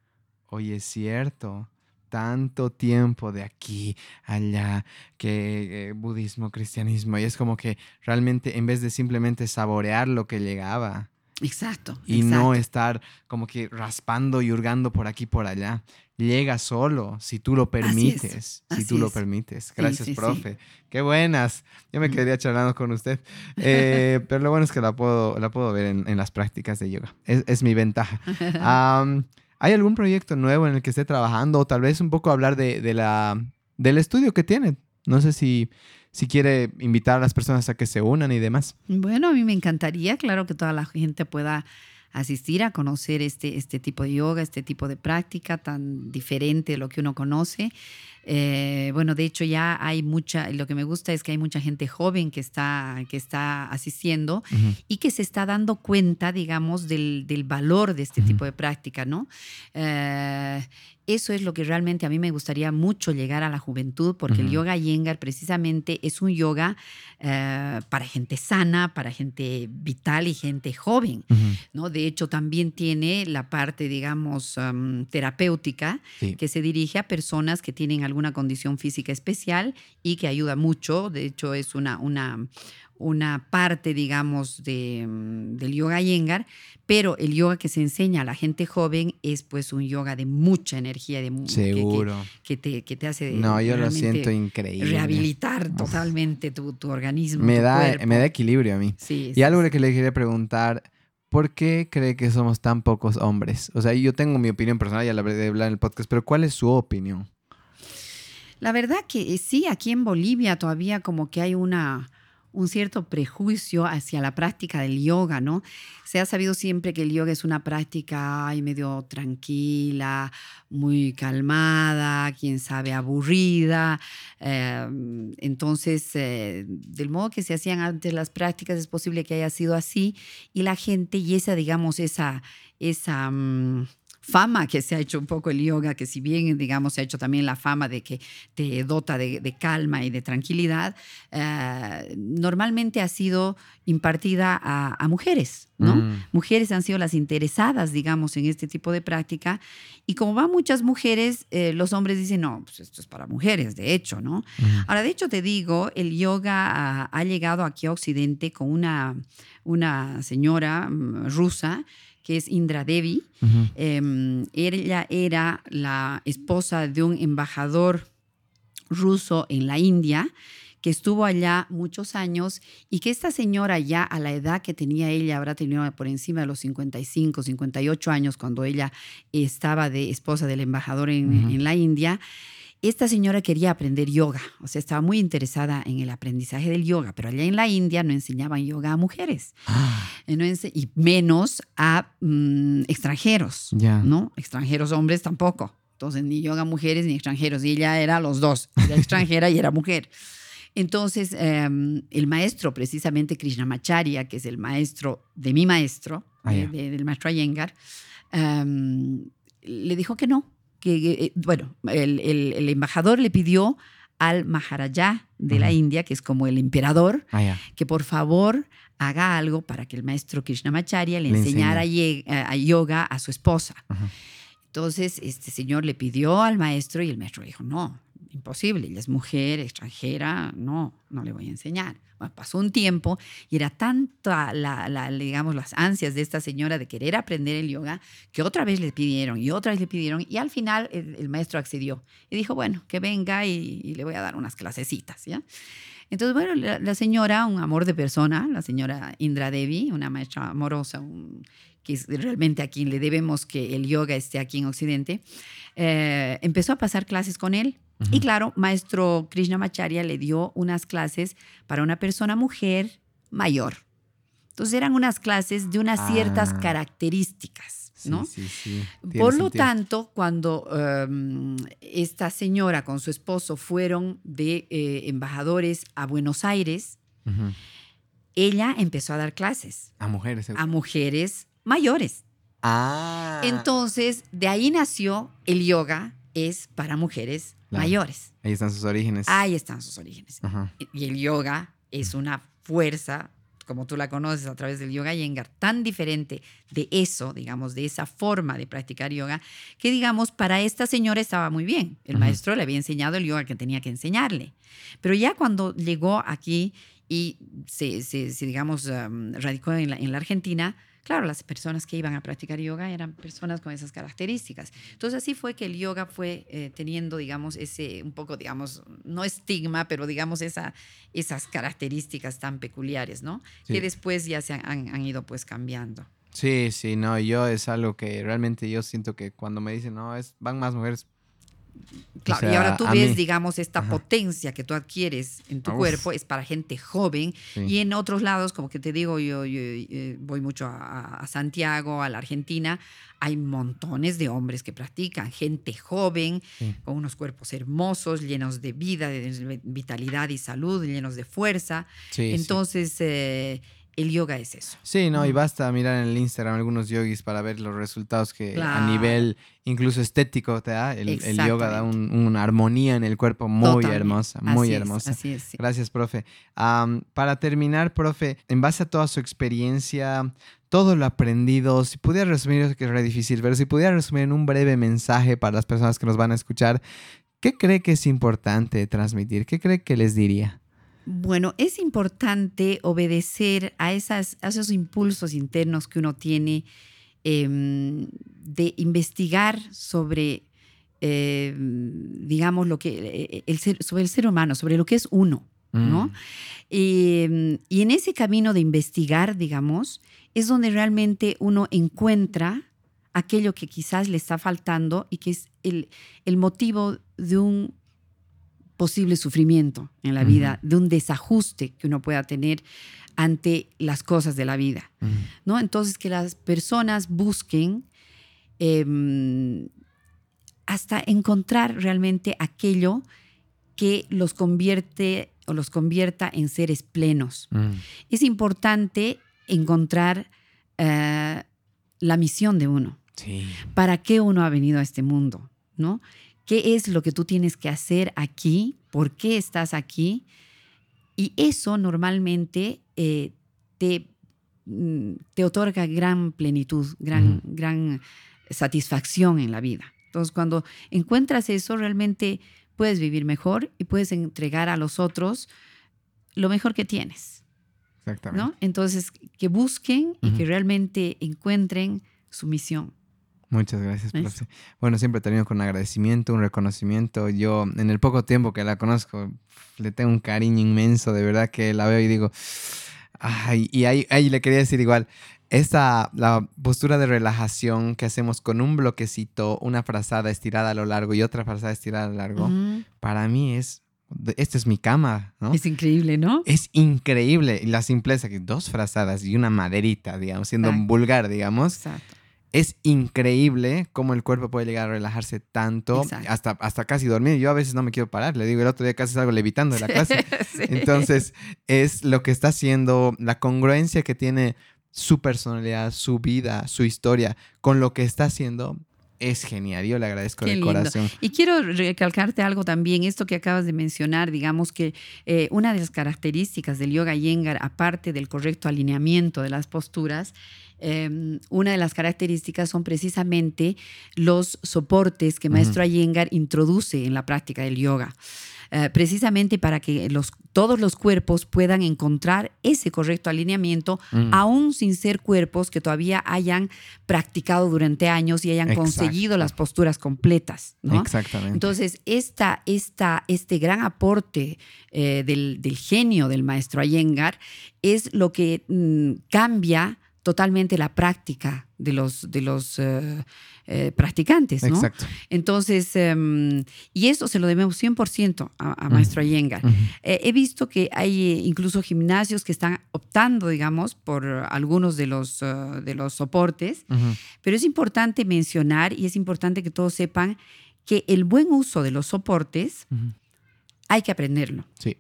oye, es cierto, tanto tiempo de aquí, allá, que eh, budismo, cristianismo. Y es como que realmente en vez de simplemente saborear lo que llegaba exacto. y no estar como que raspando y hurgando por aquí, por allá, llega solo si tú lo permites. si tú lo es. permites. Gracias, sí, sí. profe. Qué buenas. Yo me Mm. quedaría charlando con usted. Eh, pero lo bueno es que la puedo, la puedo ver en, en las prácticas de yoga. Es, es mi ventaja. ¿Hay algún proyecto nuevo en el que esté trabajando? O tal vez un poco hablar de, de la, del estudio que tiene. No sé si, si quiere invitar a las personas a que se unan y demás. Bueno, a mí me encantaría, claro, que toda la gente pueda asistir a conocer este, este tipo de yoga, este tipo de práctica tan diferente de lo que uno conoce. Eh, bueno, de hecho ya hay mucha, lo que me gusta es que hay mucha gente joven que está, que está asistiendo y que se está dando cuenta, digamos, del, del valor de este tipo de práctica, ¿no? Eh, eso es lo que realmente a mí me gustaría mucho llegar a la juventud, porque el yoga Iyengar precisamente es un yoga eh, para gente sana, para gente vital y gente joven. ¿no? De hecho, también tiene la parte, digamos, am, terapéutica, Sí. que se dirige a personas que tienen alguna condición física especial y que ayuda mucho. De hecho, es una, una, una parte, digamos, de, mm, del yoga Iyengar, pero el yoga que se enseña a la gente joven es pues un yoga de mucha energía, de mu- que- que- Seguro. Que, te, que te hace No, yo lo siento increíble. rehabilitar totalmente tu, tu organismo. Me tu da, cuerpo. me da equilibrio a mí. Sí, Y sí, algo sí. que le quería preguntar, ¿por qué cree que somos tan pocos hombres? O sea, yo tengo mi opinión personal, ya la hablé de hablar en el podcast, pero ¿cuál es su opinión? La verdad que eh, sí, aquí en Bolivia todavía como que hay una, un cierto prejuicio hacia la práctica del yoga, ¿no? Se ha sabido siempre que el yoga es una práctica ay, medio tranquila, muy calmada, quién sabe, aburrida. Eh, entonces, eh, del modo que se hacían antes las prácticas, es posible que haya sido así y la gente y esa, digamos, esa... esa mm, fama que se ha hecho un poco el yoga, que si bien, digamos, se ha hecho también la fama de que te dota de, de calma y de tranquilidad, eh, normalmente ha sido impartida a, a mujeres, ¿no? Mm. Mujeres han sido las interesadas, digamos, en este tipo de práctica. Y como van muchas mujeres, eh, los hombres dicen, no, pues esto es para mujeres, de hecho, ¿no? Ujú. Ahora, de hecho, te digo, el yoga ha, ha llegado aquí a Occidente con una, una señora mm, rusa que es Indra Devi. Eh, ella era la esposa de un embajador ruso en la India que estuvo allá muchos años y que esta señora ya a la edad que tenía ella, habrá tenido por encima de los 55, 58 años cuando ella estaba de esposa del embajador en, en la India, esta señora quería aprender yoga, o sea, estaba muy interesada en el aprendizaje del yoga, pero allá en la India no enseñaban yoga a mujeres, ah. y menos a mm, extranjeros, ¿no? Extranjeros hombres tampoco. Entonces, ni yoga a mujeres ni extranjeros, y ella era los dos, era extranjera y era mujer. Entonces, em, el maestro, precisamente Krishnamacharya, que es el maestro de mi maestro, ah, del maestro Ayengar, em, le dijo que no, que, eh, bueno, el, embajador le pidió al Maharaja de la India, que es como el emperador, ah, que por favor haga algo para que el maestro Krishnamacharya le, enseñara a, yoga a su esposa. Entonces, este señor le pidió al maestro y el maestro dijo, no, imposible, ella es mujer, extranjera, no, no le voy a enseñar. pasó un tiempo y era tanta la, digamos, las ansias de esta señora de querer aprender el yoga que otra vez le pidieron y otra vez le pidieron y al final el, maestro accedió y dijo, bueno, que venga y, le voy a dar unas clasecitas, ¿ya? Entonces, bueno, la, señora, un amor de persona, la señora Indra Devi, una maestra amorosa, que es realmente a quien le debemos que el yoga esté aquí en Occidente, eh, empezó a pasar clases con él y claro, maestro Krishnamacharya le dio unas clases para una persona mujer mayor. Entonces eran unas clases de unas ciertas ah. características, ¿no? Sí, sí, Por lo tanto, cuando em, esta señora con su esposo fueron de eh, embajadores a Buenos Aires, ella empezó a dar clases. A mujeres. A mujeres mayores. Ah. Entonces, de ahí nació el yoga, es para mujeres mayores. Ahí están sus orígenes. Ahí están sus orígenes. Y el yoga es una fuerza, como tú la conoces a través del yoga yengar, tan diferente de eso, digamos, de esa forma de practicar yoga, que digamos, para esta señora estaba muy bien. El maestro le había enseñado el yoga que tenía que enseñarle. Pero ya cuando llegó aquí y se, digamos, um, radicó en la Argentina, Claro, las personas que iban a practicar yoga eran personas con esas características. Entonces así fue que el yoga fue eh, teniendo, digamos, ese un poco, digamos, no estigma, pero digamos esa, esas características tan peculiares, ¿no? Que después ya se han, han, ido pues cambiando. Sí, sí, no, yo es algo que realmente yo siento que cuando me dicen, no, es, van más mujeres, Claro, y ahora tú ves, digamos, esta potencia que tú adquieres en tu cuerpo es para gente joven y en otros lados, como que te digo, yo, eh, voy mucho a, Santiago, a la Argentina, hay montones de hombres que practican, gente joven, con unos cuerpos hermosos, llenos de vida, de vitalidad y salud, llenos de fuerza. Entonces, eh, el yoga es eso. Sí, no, y basta mirar en el Instagram algunos yogis para ver los resultados que a nivel incluso estético te da. El, yoga da una armonía en el cuerpo muy hermosa, muy hermosa. así es, Gracias, profe. para terminar, profe, en base a toda su experiencia, todo lo aprendido, si pudiera resumir, que es difícil, pero si pudiera resumir en un breve mensaje para las personas que nos van a escuchar, ¿qué cree que es importante transmitir? ¿Qué cree que les diría? Bueno, es importante obedecer a, esas, esos impulsos internos que uno tiene em, de investigar sobre, em, digamos, lo que, el ser, sobre el ser humano, sobre lo que es uno, ¿no? Mm. Em, y en ese camino de investigar, digamos, es donde realmente uno encuentra aquello que quizás le está faltando y que es el, el motivo de un posible sufrimiento en la vida, de un desajuste que uno pueda tener ante las cosas de la vida. ¿no? Entonces, que las personas busquen em, hasta encontrar realmente aquello que los convierte o los convierta en seres plenos. Es importante encontrar eh, la misión de uno. ¿Para qué uno ha venido a este mundo? ¿no? Qué es lo que tú tienes que hacer aquí, por qué estás aquí. Y eso normalmente eh, te, mm, te otorga gran plenitud, gran, gran satisfacción en la vida. Entonces, cuando encuentras eso, realmente puedes vivir mejor y puedes entregar a los otros lo mejor que tienes. Exactamente. ¿no? Entonces, que busquen y que realmente encuentren su misión. Muchas gracias, profe. Bueno, siempre termino con un agradecimiento, un reconocimiento. Yo, en el poco tiempo que la conozco, le tengo un cariño inmenso, de verdad que la veo y digo, ay, y ahí, ahí le quería decir igual, esta, la postura de relajación que hacemos con un bloquecito, una frazada estirada a lo largo y otra frazada estirada a lo largo, para mí es, esta es mi cama, ¿no? Es increíble, ¿no? Es increíble. Y la simpleza, que dos frazadas y una maderita, digamos, siendo vulgar, digamos. Exacto es increíble cómo el cuerpo puede llegar a relajarse tanto, hasta, hasta casi dormir. Yo a veces no me quiero parar, le digo, el otro día casi salgo levitando de la clase. Entonces, es lo que está haciendo, la congruencia que tiene su personalidad, su vida, su historia con lo que está haciendo. Es genial, yo le agradezco de corazón. Y quiero recalcarte algo también, esto que acabas de mencionar, digamos que eh, una de las características del yoga yengar, aparte del correcto alineamiento de las posturas, Em, una de las características son precisamente los soportes que Maestro Ayengar introduce en la práctica del yoga. Eh, precisamente para que los, todos los cuerpos puedan encontrar ese correcto alineamiento, aún sin ser cuerpos que todavía hayan practicado durante años y hayan conseguido las posturas completas. Exactamente. Entonces, esta, esta, este gran aporte eh, del, genio del maestro Ayengar es lo que mm, cambia totalmente la práctica de los, de los eh, eh, practicantes, ¿no? Exacto. Entonces, em, y eso se lo debemos 100% a, Maestro Ayengar. Eh, he visto que hay incluso gimnasios que están optando, digamos, por algunos de los, de los soportes, pero es importante mencionar y es importante que todos sepan que el buen uso de los soportes hay que aprenderlo. Sí.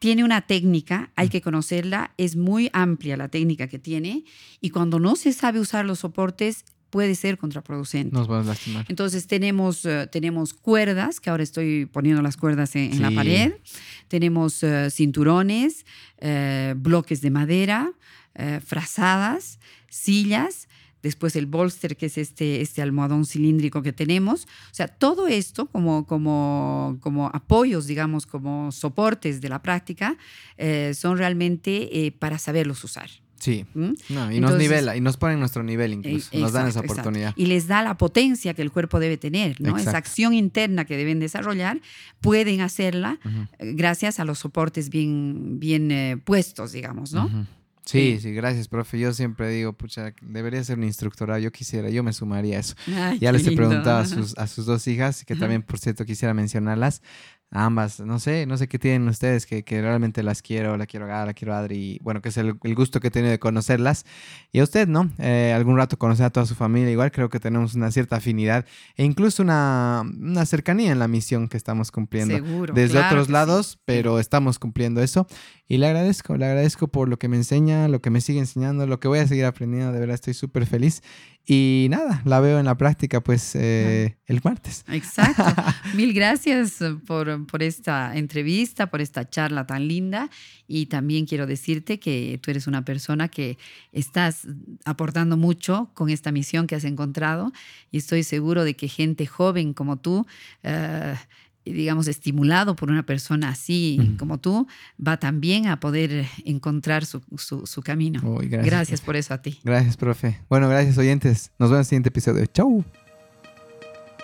Tiene una técnica, hay que conocerla, es muy amplia la técnica que tiene y cuando no se sabe usar los soportes puede ser contraproducente. Nos vamos a lastimar. Entonces tenemos, eh, tenemos cuerdas, que ahora estoy poniendo las cuerdas en, la pared, tenemos eh, cinturones, eh, bloques de madera, frazadas, sillas después el bolster, que es este, este almohadón cilíndrico que tenemos. O sea, todo esto como, como, como apoyos, digamos, como soportes de la práctica, eh, son realmente eh, para saberlos usar. Sí. ¿Mm? y nos nivela, y nos pone en nuestro nivel incluso, nos dan esa oportunidad. Y les da la potencia que el cuerpo debe tener, ¿no? Esa acción interna que deben desarrollar, pueden hacerla eh, gracias a los soportes bien, bien puestos, digamos, ¿no? Sí, sí, gracias, profe. Yo siempre digo, pucha, debería ser un instructora. Yo quisiera, yo me sumaría a eso. ya les he preguntado a sus, a sus dos hijas, que también, por cierto, quisiera mencionarlas ambas, no sé, no sé qué tienen ustedes, que, que realmente las quiero, la quiero a la quiero a Adri, bueno, que es el, gusto que he tenido de conocerlas. Y a usted, ¿no? Eh, algún rato conocer a toda su familia, igual creo que tenemos una cierta afinidad e incluso una, una cercanía en la misión que estamos cumpliendo. Seguro, Desde otros lados, pero estamos cumpliendo eso. Y le agradezco, le agradezco por lo que me enseña, lo que me sigue enseñando, lo que voy a seguir aprendiendo, de verdad estoy súper feliz. Y nada, la veo en la práctica pues eh, el martes. Exacto. Mil gracias por, por, esta entrevista, por esta charla tan linda. Y también quiero decirte que tú eres una persona que estás aportando mucho con esta misión que has encontrado. Y estoy seguro de que gente joven como tú... Uh, digamos, estimulado por una persona así como tú, va también a poder encontrar su, su, camino. gracias. por eso a ti. Gracias, profe. Bueno, gracias, oyentes. Nos vemos en el siguiente episodio. Chau.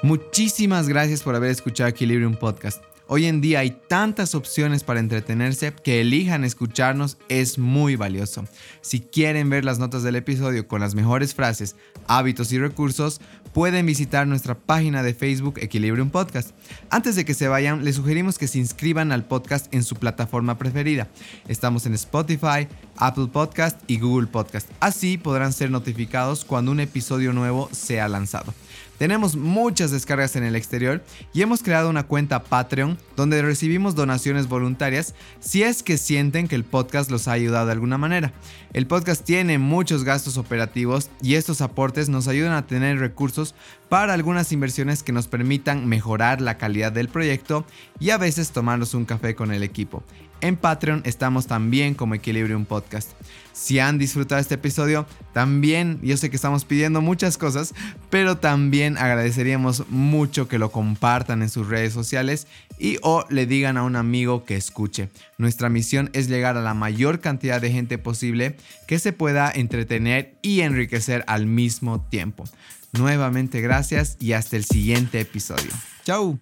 Muchísimas gracias por haber escuchado Equilibrium Podcast. Hoy en día hay tantas opciones para entretenerse que elijan escucharnos es muy valioso. Si quieren ver las notas del episodio con las mejores frases, hábitos y recursos, pueden visitar nuestra página de Facebook Equilibrium Podcast. Antes de que se vayan, les sugerimos que se inscriban al podcast en su plataforma preferida. Estamos en Spotify, Apple Podcast y Google Podcast. Así podrán ser notificados cuando un episodio nuevo sea lanzado. Tenemos muchas descargas en el exterior y hemos creado una cuenta Patreon donde recibimos donaciones voluntarias si es que sienten que el podcast los ha ayudado de alguna manera. El podcast tiene muchos gastos operativos y estos aportes nos ayudan a tener recursos para algunas inversiones que nos permitan mejorar la calidad del proyecto y a veces tomarnos un café con el equipo. En Patreon estamos también como Equilibrium Podcast. Si han disfrutado este episodio, también, yo sé que estamos pidiendo muchas cosas, pero también agradeceríamos mucho que lo compartan en sus redes sociales y o le digan a un amigo que escuche. Nuestra misión es llegar a la mayor cantidad de gente posible que se pueda entretener y enriquecer al mismo tiempo. Nuevamente gracias y hasta el siguiente episodio. Chau.